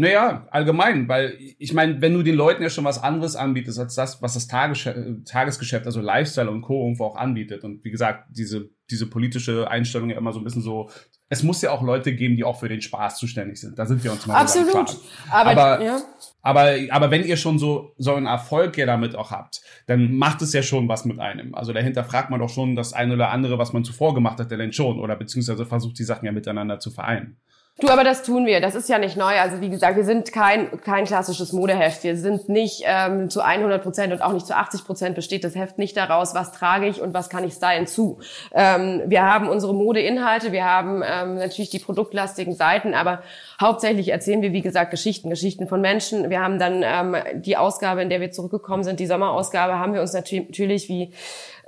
Naja, allgemein, weil ich meine, wenn du den Leuten ja schon was anderes anbietest als das, was das Tagesgeschäft, also Lifestyle und Co. irgendwo auch anbietet. Und wie gesagt, diese, diese politische Einstellung ja immer so ein bisschen so, es muss ja auch Leute geben, die auch für den Spaß zuständig sind. Da sind wir uns mal Absolut. Aber, aber, ja. aber, aber wenn ihr schon so, so einen Erfolg ja damit auch habt, dann macht es ja schon was mit einem. Also dahinter fragt man doch schon das eine oder andere, was man zuvor gemacht hat, denn schon. Oder beziehungsweise versucht die Sachen ja miteinander zu vereinen. Du, aber das tun wir. Das ist ja nicht neu. Also wie gesagt, wir sind kein kein klassisches Modeheft. Wir sind nicht ähm, zu 100 Prozent und auch nicht zu 80 Prozent besteht das Heft nicht daraus, was trage ich und was kann ich stylen zu. Ähm, wir haben unsere Modeinhalte, wir haben ähm, natürlich die produktlastigen Seiten, aber hauptsächlich erzählen wir wie gesagt Geschichten, Geschichten von Menschen. Wir haben dann ähm, die Ausgabe, in der wir zurückgekommen sind, die Sommerausgabe, haben wir uns natürlich wie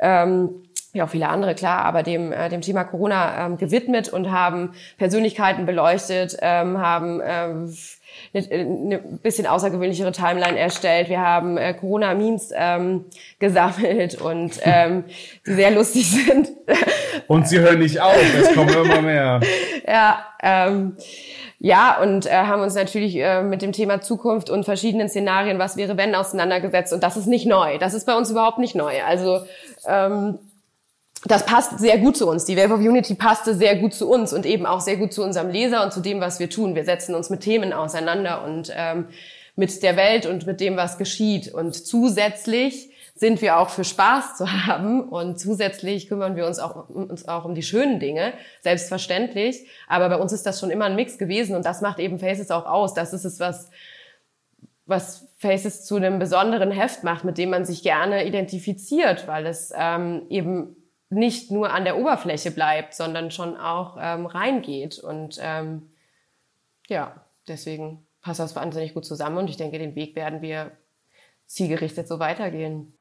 ähm, wie auch viele andere, klar, aber dem, äh, dem Thema Corona ähm, gewidmet und haben Persönlichkeiten beleuchtet, ähm, haben ähm, eine, eine bisschen außergewöhnlichere Timeline erstellt. Wir haben äh, Corona-Memes ähm, gesammelt und [laughs] ähm, die sehr lustig sind. Und sie hören nicht auf, es kommen immer mehr. [laughs] ja, ähm, ja, und äh, haben uns natürlich äh, mit dem Thema Zukunft und verschiedenen Szenarien, was wäre wenn, auseinandergesetzt. Und das ist nicht neu. Das ist bei uns überhaupt nicht neu. Also ähm, das passt sehr gut zu uns. Die Wave of Unity passte sehr gut zu uns und eben auch sehr gut zu unserem Leser und zu dem, was wir tun. Wir setzen uns mit Themen auseinander und ähm, mit der Welt und mit dem, was geschieht. Und zusätzlich sind wir auch für Spaß zu haben und zusätzlich kümmern wir uns auch, uns auch um die schönen Dinge, selbstverständlich. Aber bei uns ist das schon immer ein Mix gewesen und das macht eben Faces auch aus. Das ist es, was, was Faces zu einem besonderen Heft macht, mit dem man sich gerne identifiziert, weil es ähm, eben nicht nur an der Oberfläche bleibt, sondern schon auch ähm, reingeht. Und ähm, ja, deswegen passt das wahnsinnig gut zusammen und ich denke, den Weg werden wir zielgerichtet so weitergehen.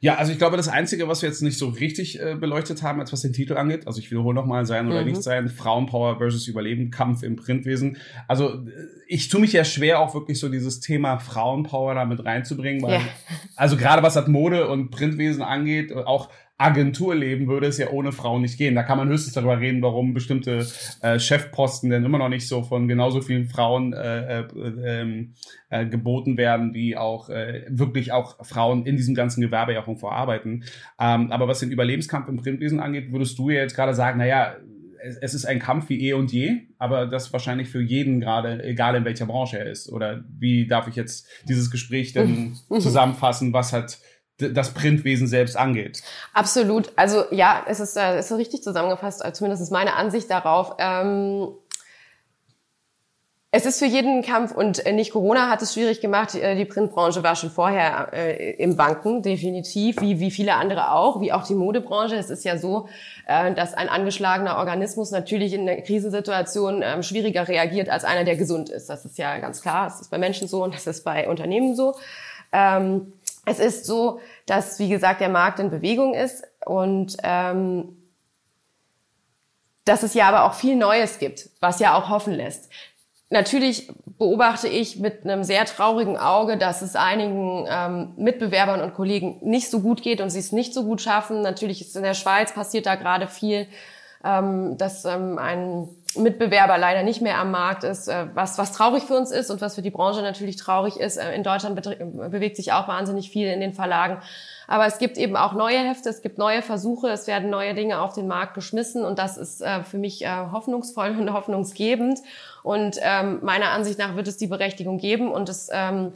Ja, also ich glaube, das Einzige, was wir jetzt nicht so richtig äh, beleuchtet haben, als was den Titel angeht, also ich wiederhole nochmal, sein oder mhm. nicht sein, Frauenpower versus Überleben, Kampf im Printwesen. Also äh, ich tue mich ja schwer, auch wirklich so dieses Thema Frauenpower da mit reinzubringen, weil, ja. also gerade was das Mode und Printwesen angeht, auch Agenturleben würde es ja ohne Frauen nicht gehen. Da kann man höchstens darüber reden, warum bestimmte äh, Chefposten denn immer noch nicht so von genauso vielen Frauen äh, äh, ähm, äh, geboten werden, wie auch äh, wirklich auch Frauen in diesem ganzen Gewerbe ja auch irgendwo arbeiten. Ähm, aber was den Überlebenskampf im Printwesen angeht, würdest du ja jetzt gerade sagen, naja, es, es ist ein Kampf wie eh und je, aber das wahrscheinlich für jeden gerade, egal in welcher Branche er ist. Oder wie darf ich jetzt dieses Gespräch denn [laughs] zusammenfassen, was hat das Printwesen selbst angeht. Absolut. Also ja, es ist, äh, es ist richtig zusammengefasst, also zumindest ist meine Ansicht darauf. Ähm, es ist für jeden Kampf und äh, nicht Corona hat es schwierig gemacht. Äh, die Printbranche war schon vorher äh, im Banken, definitiv, wie, wie viele andere auch, wie auch die Modebranche. Es ist ja so, dass ein angeschlagener Organismus natürlich in einer Krisensituation äh, schwieriger reagiert als einer, der gesund ist. Das ist ja ganz klar. Das ist bei Menschen so und das ist bei Unternehmen so. Ähm, es ist so, dass, wie gesagt, der Markt in Bewegung ist. und ähm, dass es ja aber auch viel Neues gibt, was ja auch hoffen lässt. Natürlich beobachte ich mit einem sehr traurigen Auge, dass es einigen ähm, Mitbewerbern und Kollegen nicht so gut geht und sie es nicht so gut schaffen. Natürlich ist in der Schweiz passiert da gerade viel, ähm, dass ähm, ein Mitbewerber leider nicht mehr am Markt ist, äh, was, was traurig für uns ist und was für die Branche natürlich traurig ist. Äh, in Deutschland bewegt sich auch wahnsinnig viel in den Verlagen. Aber es gibt eben auch neue Hefte, es gibt neue Versuche, es werden neue Dinge auf den Markt geschmissen und das ist äh, für mich hoffnungsvoll [laughs] und hoffnungsgebend. Und ähm, meiner Ansicht nach wird es die Berechtigung geben und es ähm,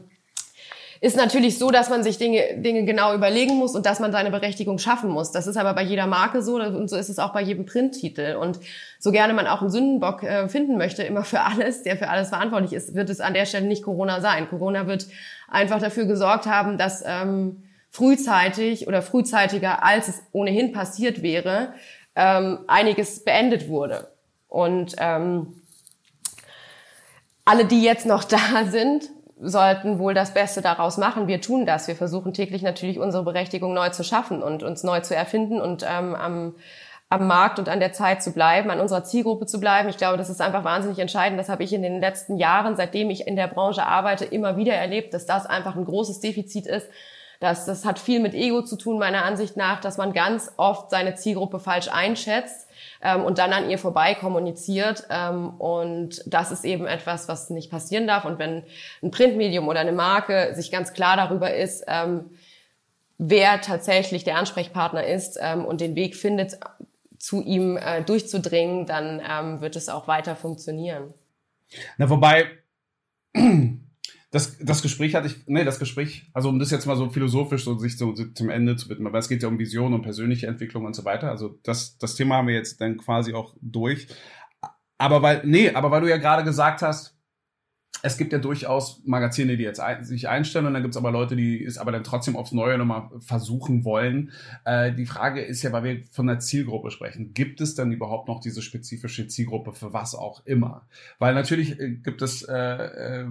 ist natürlich so, dass man sich Dinge, Dinge genau überlegen muss und dass man seine Berechtigung schaffen muss. Das ist aber bei jeder Marke so und so ist es auch bei jedem Printtitel. Und so gerne man auch einen Sündenbock äh, finden möchte, immer für alles, der für alles verantwortlich ist, wird es an der Stelle nicht Corona sein. Corona wird einfach dafür gesorgt haben, dass ähm, frühzeitig oder frühzeitiger, als es ohnehin passiert wäre, ähm, einiges beendet wurde. Und ähm, alle, die jetzt noch [laughs] da sind, sollten wohl das Beste daraus machen. Wir tun das. Wir versuchen täglich natürlich unsere Berechtigung neu zu schaffen und uns neu zu erfinden und ähm, am, am Markt und an der Zeit zu bleiben, an unserer Zielgruppe zu bleiben. Ich glaube, das ist einfach wahnsinnig entscheidend. Das habe ich in den letzten Jahren, seitdem ich in der Branche arbeite, immer wieder erlebt, dass das einfach ein großes Defizit ist. Das, das hat viel mit Ego zu tun, meiner Ansicht nach, dass man ganz oft seine Zielgruppe falsch einschätzt ähm, und dann an ihr vorbei kommuniziert. Ähm, und das ist eben etwas, was nicht passieren darf. Und wenn ein Printmedium oder eine Marke sich ganz klar darüber ist, ähm, wer tatsächlich der Ansprechpartner ist ähm, und den Weg findet, zu ihm äh, durchzudringen, dann ähm, wird es auch weiter funktionieren. Na, wobei [clears throat] das, das Gespräch hatte ich, nee, das Gespräch, also um das jetzt mal so philosophisch so sich so, zum Ende zu widmen, weil es geht ja um Vision und persönliche Entwicklung und so weiter. Also das, das Thema haben wir jetzt dann quasi auch durch. Aber weil, nee, aber weil du ja gerade gesagt hast, es gibt ja durchaus Magazine, die jetzt ein, sich einstellen und dann gibt's aber Leute, die es aber dann trotzdem aufs Neue nochmal versuchen wollen. Äh, die Frage ist ja, weil wir von der Zielgruppe sprechen, gibt es dann überhaupt noch diese spezifische Zielgruppe für was auch immer? Weil natürlich äh, gibt es äh, äh,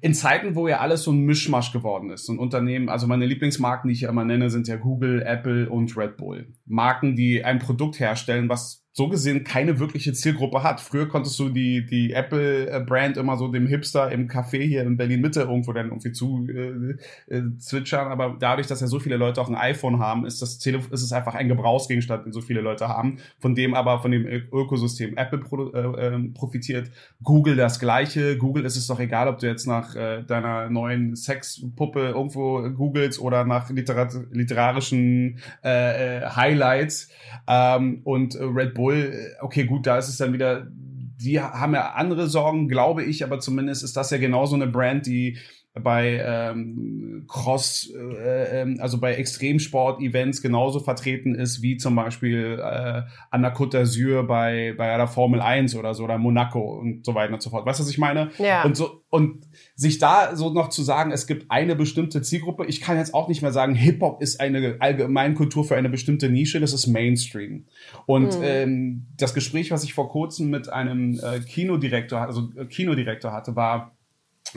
in Zeiten, wo ja alles so ein Mischmasch geworden ist und Unternehmen, also meine Lieblingsmarken, die ich immer nenne, sind ja Google, Apple und Red Bull. Marken, die ein Produkt herstellen, was so gesehen keine wirkliche Zielgruppe hat. Früher konntest du die, die Apple-Brand immer so dem Hipster im Café hier in Berlin-Mitte irgendwo dann irgendwie zu äh, äh, zwitschern, aber dadurch, dass ja so viele Leute auch ein iPhone haben, ist das Telefon, ist es einfach ein Gebrauchsgegenstand, den so viele Leute haben, von dem aber von dem Ökosystem Apple pro, äh, ähm, profitiert. Google das gleiche. Google ist es doch egal, ob du jetzt nach äh, deiner neuen Sexpuppe irgendwo googelst oder nach literat literarischen äh, äh, Highlights. Ähm, und Red Bull Bull, okay, gut, da ist es dann wieder, die haben ja andere Sorgen, glaube ich, aber zumindest ist das ja genauso eine Brand, die bei ähm, Cross, äh, ähm, also bei Extremsport-Events genauso vertreten ist wie zum Beispiel äh, an der Côte d'Azur bei, bei der Formel 1 oder so oder Monaco und so weiter und so fort. Weißt du, was ich meine? Ja. Und so und sich da so noch zu sagen, es gibt eine bestimmte Zielgruppe. Ich kann jetzt auch nicht mehr sagen, Hip Hop ist eine Allgemeinkultur für eine bestimmte Nische. Das ist Mainstream. Und mhm. ähm, das Gespräch, was ich vor kurzem mit einem äh, Kinodirektor, also äh, Kinodirektor hatte, war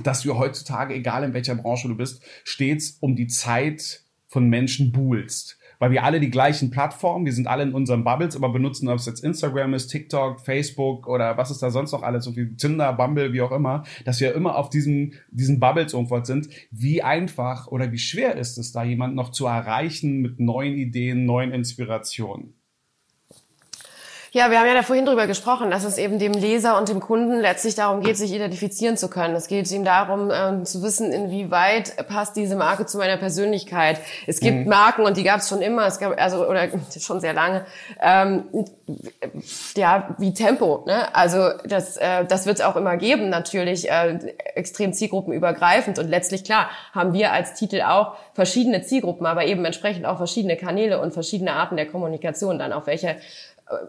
dass du heutzutage, egal in welcher Branche du bist, stets um die Zeit von Menschen buhlst. Weil wir alle die gleichen Plattformen, wir sind alle in unseren Bubbles, aber benutzen, ob es jetzt Instagram ist, TikTok, Facebook oder was ist da sonst noch alles, so wie Tinder, Bumble, wie auch immer, dass wir immer auf diesen, diesen Bubbles irgendwo sind. Wie einfach oder wie schwer ist es, da jemand noch zu erreichen mit neuen Ideen, neuen Inspirationen? Ja, wir haben ja da vorhin drüber gesprochen, dass es eben dem Leser und dem Kunden letztlich darum geht, sich identifizieren zu können. Es geht ihm darum, ähm, zu wissen, inwieweit passt diese Marke zu meiner Persönlichkeit. Es gibt mhm. Marken und die gab es schon immer, es gab also oder [laughs] schon sehr lange. Ähm, ja, wie Tempo. Ne? Also das, äh, das wird es auch immer geben, natürlich äh, extrem zielgruppenübergreifend und letztlich klar haben wir als Titel auch verschiedene Zielgruppen, aber eben entsprechend auch verschiedene Kanäle und verschiedene Arten der Kommunikation, dann auf welche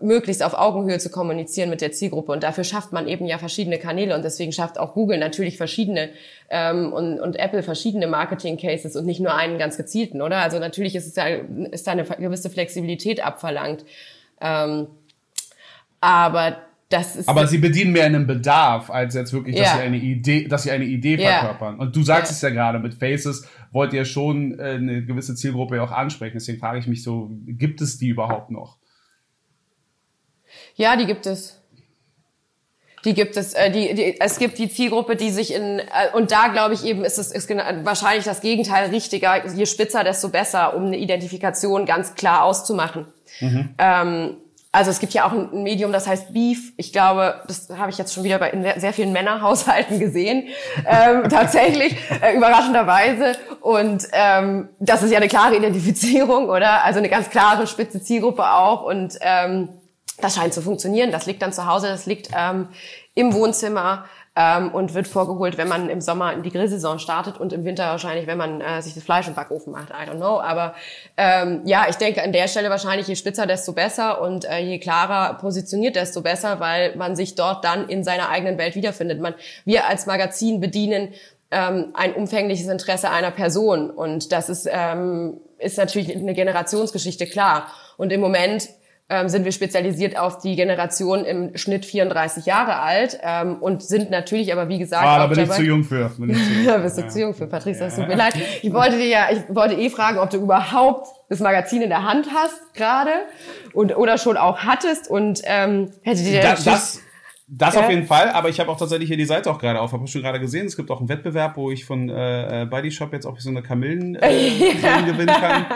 möglichst auf Augenhöhe zu kommunizieren mit der Zielgruppe. Und dafür schafft man eben ja verschiedene Kanäle und deswegen schafft auch Google natürlich verschiedene ähm, und, und Apple verschiedene Marketing-Cases und nicht nur einen ganz gezielten, oder? Also natürlich ist es ja ist da eine gewisse Flexibilität abverlangt. Ähm, aber das ist Aber sie bedienen mehr einen Bedarf, als jetzt wirklich, dass Ja. sie eine Idee, dass sie eine Idee Ja. verkörpern. Und du sagst Ja. es ja gerade, mit Faces wollt ihr schon äh, eine gewisse Zielgruppe auch ansprechen. Deswegen frage ich mich so, gibt es die überhaupt noch? Ja, die gibt es. Die gibt es. Äh, die, die, es gibt die Zielgruppe, die sich in äh, und da glaube ich eben ist es ist gena- wahrscheinlich das Gegenteil richtiger. Je spitzer, desto besser, um eine Identifikation ganz klar auszumachen. Ähm, also es gibt ja auch ein Medium, das heißt Beef. Ich glaube, das habe ich jetzt schon wieder bei in sehr vielen Männerhaushalten gesehen, ähm, [laughs] tatsächlich äh, überraschenderweise. Und ähm, das ist ja eine klare Identifizierung, oder? Also eine ganz klare spitze Zielgruppe auch. Und ähm, das scheint zu funktionieren. Das liegt dann zu Hause, das liegt ähm, im Wohnzimmer ähm, und wird vorgeholt, wenn man im Sommer in die Grillsaison startet und im Winter wahrscheinlich, wenn man äh, sich das Fleisch im Backofen macht. I don't know. Aber ähm, ja, ich denke an der Stelle wahrscheinlich, je spitzer, desto besser und äh, je klarer positioniert, desto besser, weil man sich dort dann in seiner eigenen Welt wiederfindet. Man, wir als Magazin bedienen ähm, ein umfängliches Interesse einer Person und das ist, ähm, ist natürlich eine Generationsgeschichte, klar. Und im Moment ähm, sind wir spezialisiert auf die Generation im Schnitt 34 Jahre alt ähm, und sind natürlich aber wie gesagt Ah, da bin ich zu jung für. Bin ich zu jung. [laughs] ja, bist du Ja. zu jung für Patrice, das tut mir leid. Ich wollte dir ja, ich wollte eh fragen, ob du überhaupt das Magazin in der Hand hast gerade und oder schon auch hattest und ähm, hätte dir Da, natürlich- das das Ja. auf jeden Fall, aber ich habe auch tatsächlich hier die Seite auch gerade auf. Habe schon gerade gesehen, es gibt auch einen Wettbewerb, wo ich von äh, äh, Body Shop jetzt auch so eine Kamillen äh, [laughs] Creme gewinnen kann.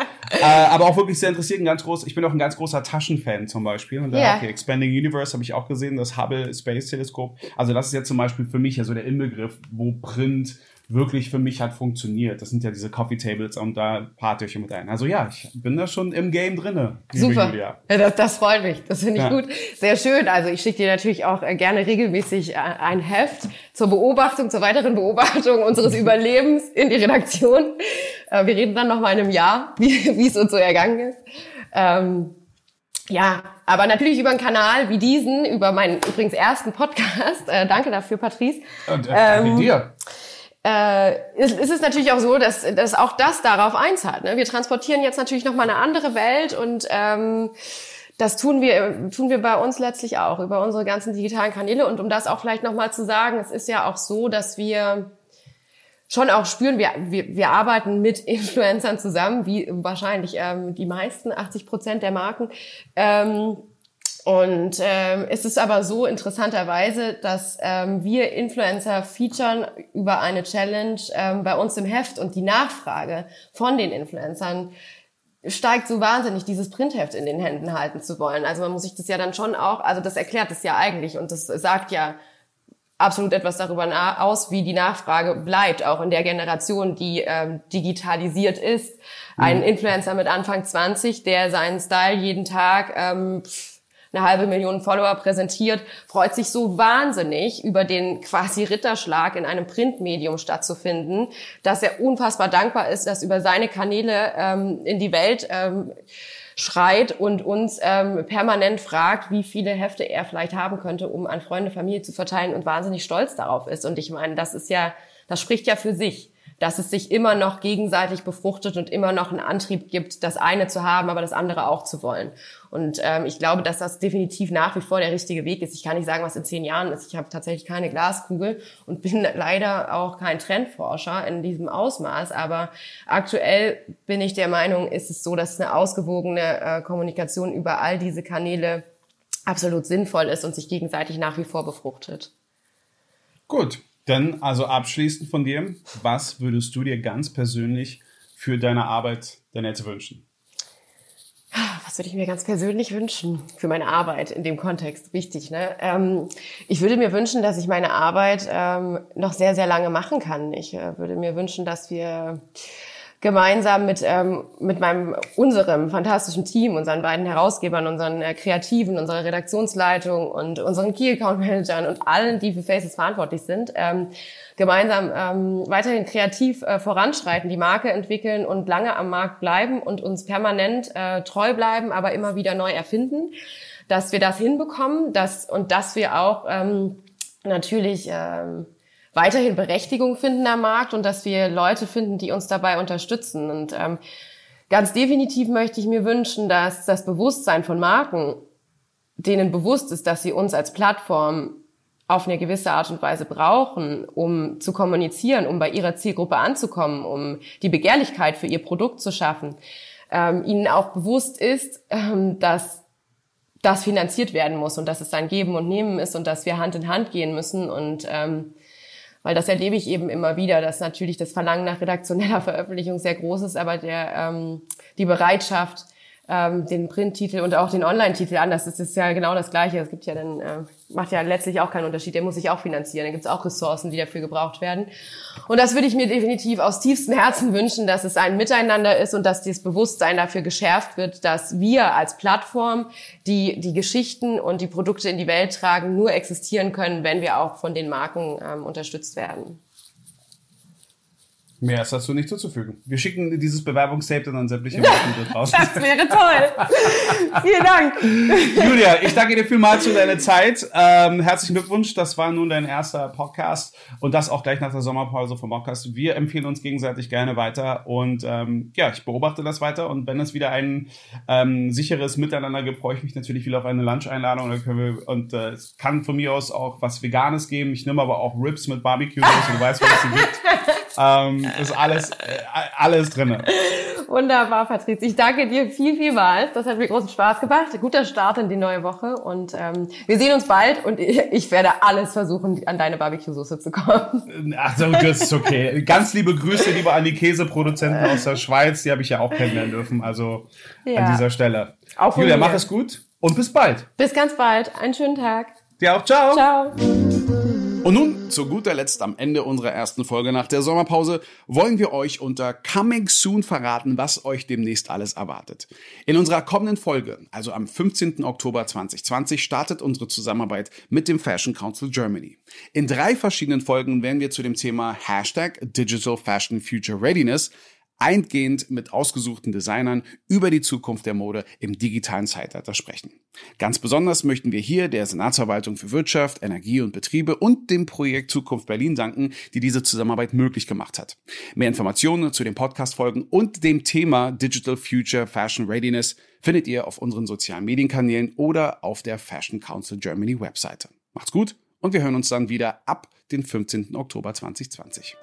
Äh, aber auch wirklich sehr interessiert, ein ganz groß. Ich bin auch ein ganz großer Taschenfan zum Beispiel. Und da, Ja. okay, Expanding Universe habe ich auch gesehen, das Hubble Space Teleskop. Also das ist jetzt zum Beispiel für mich ja so der Inbegriff, wo Print wirklich für mich hat funktioniert. Das sind ja diese Coffee Tables und da party ich mit ein. Also ja, ich bin da schon im Game drinne. Super. Julia. Ja, das, das freut mich. Das finde ich Ja. gut. Sehr schön. Also ich schicke dir natürlich auch äh, gerne regelmäßig äh, ein Heft zur Beobachtung, zur weiteren Beobachtung unseres [laughs] Überlebens in die Redaktion. Äh, Wir reden dann noch mal in einem Jahr, [laughs] wie wie es uns so ergangen ist. Ähm, ja, aber natürlich über einen Kanal wie diesen, über meinen übrigens ersten Podcast. Äh, danke dafür, Patrice. Und, äh, danke Ähm, dir. Äh, ist, ist es natürlich auch so, dass, dass auch das darauf einzahlt. Ne? Wir transportieren jetzt natürlich noch mal eine andere Welt und ähm, das tun wir tun wir bei uns letztlich auch über unsere ganzen digitalen Kanäle. Und um das auch vielleicht noch mal zu sagen, es ist ja auch so, dass wir schon auch spüren, wir, wir, wir arbeiten mit Influencern zusammen, wie wahrscheinlich ähm, die meisten, 80 Prozent der Marken. Ähm, und ähm, es ist aber so interessanterweise, dass ähm, wir Influencer featuren über eine Challenge ähm, bei uns im Heft und die Nachfrage von den Influencern steigt so wahnsinnig, dieses Printheft in den Händen halten zu wollen. Also man muss sich das ja dann schon auch, also das erklärt es ja eigentlich und das sagt ja absolut etwas darüber aus, wie die Nachfrage bleibt, auch in der Generation, die ähm, digitalisiert ist. Ein Influencer mit Anfang 20, der seinen Style jeden Tag ähm, eine halbe Million Follower präsentiert, freut sich so wahnsinnig über den quasi Ritterschlag in einem Printmedium stattzufinden, dass er unfassbar dankbar ist, dass über seine Kanäle ähm, in die Welt ähm, schreit und uns ähm, permanent fragt, wie viele Hefte er vielleicht haben könnte, um an Freunde, Familie zu verteilen und wahnsinnig stolz darauf ist. Und ich meine, das ist ja, das spricht ja für sich, dass es sich immer noch gegenseitig befruchtet und immer noch einen Antrieb gibt, das eine zu haben, aber das andere auch zu wollen. Und ähm, ich glaube, dass das definitiv nach wie vor der richtige Weg ist. Ich kann nicht sagen, was in zehn Jahren ist. Ich habe tatsächlich keine Glaskugel und bin [laughs] leider auch kein Trendforscher in diesem Ausmaß. Aber aktuell bin ich der Meinung, ist es so, dass eine ausgewogene äh, Kommunikation über all diese Kanäle absolut sinnvoll ist und sich gegenseitig nach wie vor befruchtet. Gut, dann also abschließend von dir, was würdest du dir ganz persönlich für deine Arbeit denn jetzt wünschen? Was würde ich mir ganz persönlich wünschen für meine Arbeit in dem Kontext? Wichtig, ne? Ähm, ich würde mir wünschen, dass ich meine Arbeit ähm, noch sehr, sehr lange machen kann. Ich äh, würde mir wünschen, dass wir gemeinsam mit, ähm, mit meinem, unserem fantastischen Team, unseren beiden Herausgebern, unseren äh, Kreativen, unserer Redaktionsleitung und unseren Key Account Managern und allen, die für Faces verantwortlich sind, ähm, gemeinsam ähm, weiterhin kreativ äh, voranschreiten, die Marke entwickeln und lange am Markt bleiben und uns permanent äh, treu bleiben, aber immer wieder neu erfinden, dass wir das hinbekommen, dass und dass wir auch ähm, natürlich ähm, weiterhin Berechtigung finden am Markt und dass wir Leute finden, die uns dabei unterstützen. Und ähm, ganz definitiv möchte ich mir wünschen, dass das Bewusstsein von Marken denen bewusst ist, dass sie uns als Plattform auf eine gewisse Art und Weise brauchen, um zu kommunizieren, um bei ihrer Zielgruppe anzukommen, um die Begehrlichkeit für ihr Produkt zu schaffen, ähm, ihnen auch bewusst ist, ähm, dass das finanziert werden muss und dass es ein Geben und Nehmen ist und dass wir Hand in Hand gehen müssen und ähm, weil das erlebe ich eben immer wieder, dass natürlich das Verlangen nach redaktioneller [laughs] Veröffentlichung sehr groß ist, aber der, ähm, die Bereitschaft, ähm, den Printtitel und auch den Online-Titel an. Das ist, ja genau das Gleiche. Es gibt ja dann, äh, macht ja letztlich auch keinen Unterschied. Der muss sich auch finanzieren. Da gibt es auch Ressourcen, die dafür gebraucht werden. Und das würde ich mir definitiv aus tiefstem Herzen wünschen, dass es ein Miteinander ist und dass dieses Bewusstsein dafür geschärft wird, dass wir als Plattform, die die Geschichten und die Produkte in die Welt tragen, nur existieren können, wenn wir auch von den Marken ähm, unterstützt werden. Mehr ist dazu nicht zuzufügen. Wir schicken dieses Bewerbungstape dann an sämtliche [laughs] Marken raus. Das wäre toll. [laughs] Vielen Dank. Julia, ich danke dir vielmals für deine Zeit. Ähm, herzlichen Glückwunsch. Das war nun dein erster Podcast und das auch gleich nach der Sommerpause vom Podcast. Wir empfehlen uns gegenseitig gerne weiter und ähm, ja, ich beobachte das weiter und wenn es wieder ein ähm, sicheres Miteinander gibt, freue ich mich natürlich wieder auf eine Lunch-Einladung und äh, es kann von mir aus auch was Veganes geben. Ich nehme aber auch Ribs mit Barbecue-Soße. Du weißt, was es gibt. [laughs] Ähm, ist alles, äh, alles drinne. Wunderbar, Patrice. Ich danke dir viel, vielmals. Das hat mir großen Spaß gemacht. Guter Start in die neue Woche und ähm, wir sehen uns bald und ich werde alles versuchen, an deine Barbecue-Soße zu kommen. Also, das ist okay. Ganz liebe Grüße, lieber an die Käseproduzenten aus der Schweiz. Die habe ich ja auch kennenlernen dürfen. Also ja. an dieser Stelle. Auch Julia, mach es gut und bis bald. Bis ganz bald. Einen schönen Tag. Dir auch. Ciao. Ciao. Und nun, zu guter Letzt am Ende unserer ersten Folge nach der Sommerpause, wollen wir euch unter Coming Soon verraten, was euch demnächst alles erwartet. In unserer kommenden Folge, also am 15. Oktober 2020, startet unsere Zusammenarbeit mit dem Fashion Council Germany. In drei verschiedenen Folgen werden wir zu dem Thema Hashtag Digital Fashion Future Readiness eingehend mit ausgesuchten Designern über die Zukunft der Mode im digitalen Zeitalter sprechen. Ganz besonders möchten wir hier der Senatsverwaltung für Wirtschaft, Energie und Betriebe und dem Projekt Zukunft Berlin danken, die diese Zusammenarbeit möglich gemacht hat. Mehr Informationen zu den Podcast-Folgen und dem Thema Digital Future Fashion Readiness findet ihr auf unseren sozialen Medienkanälen oder auf der Fashion Council Germany Webseite. Macht's gut und wir hören uns dann wieder ab den 15. Oktober 2020.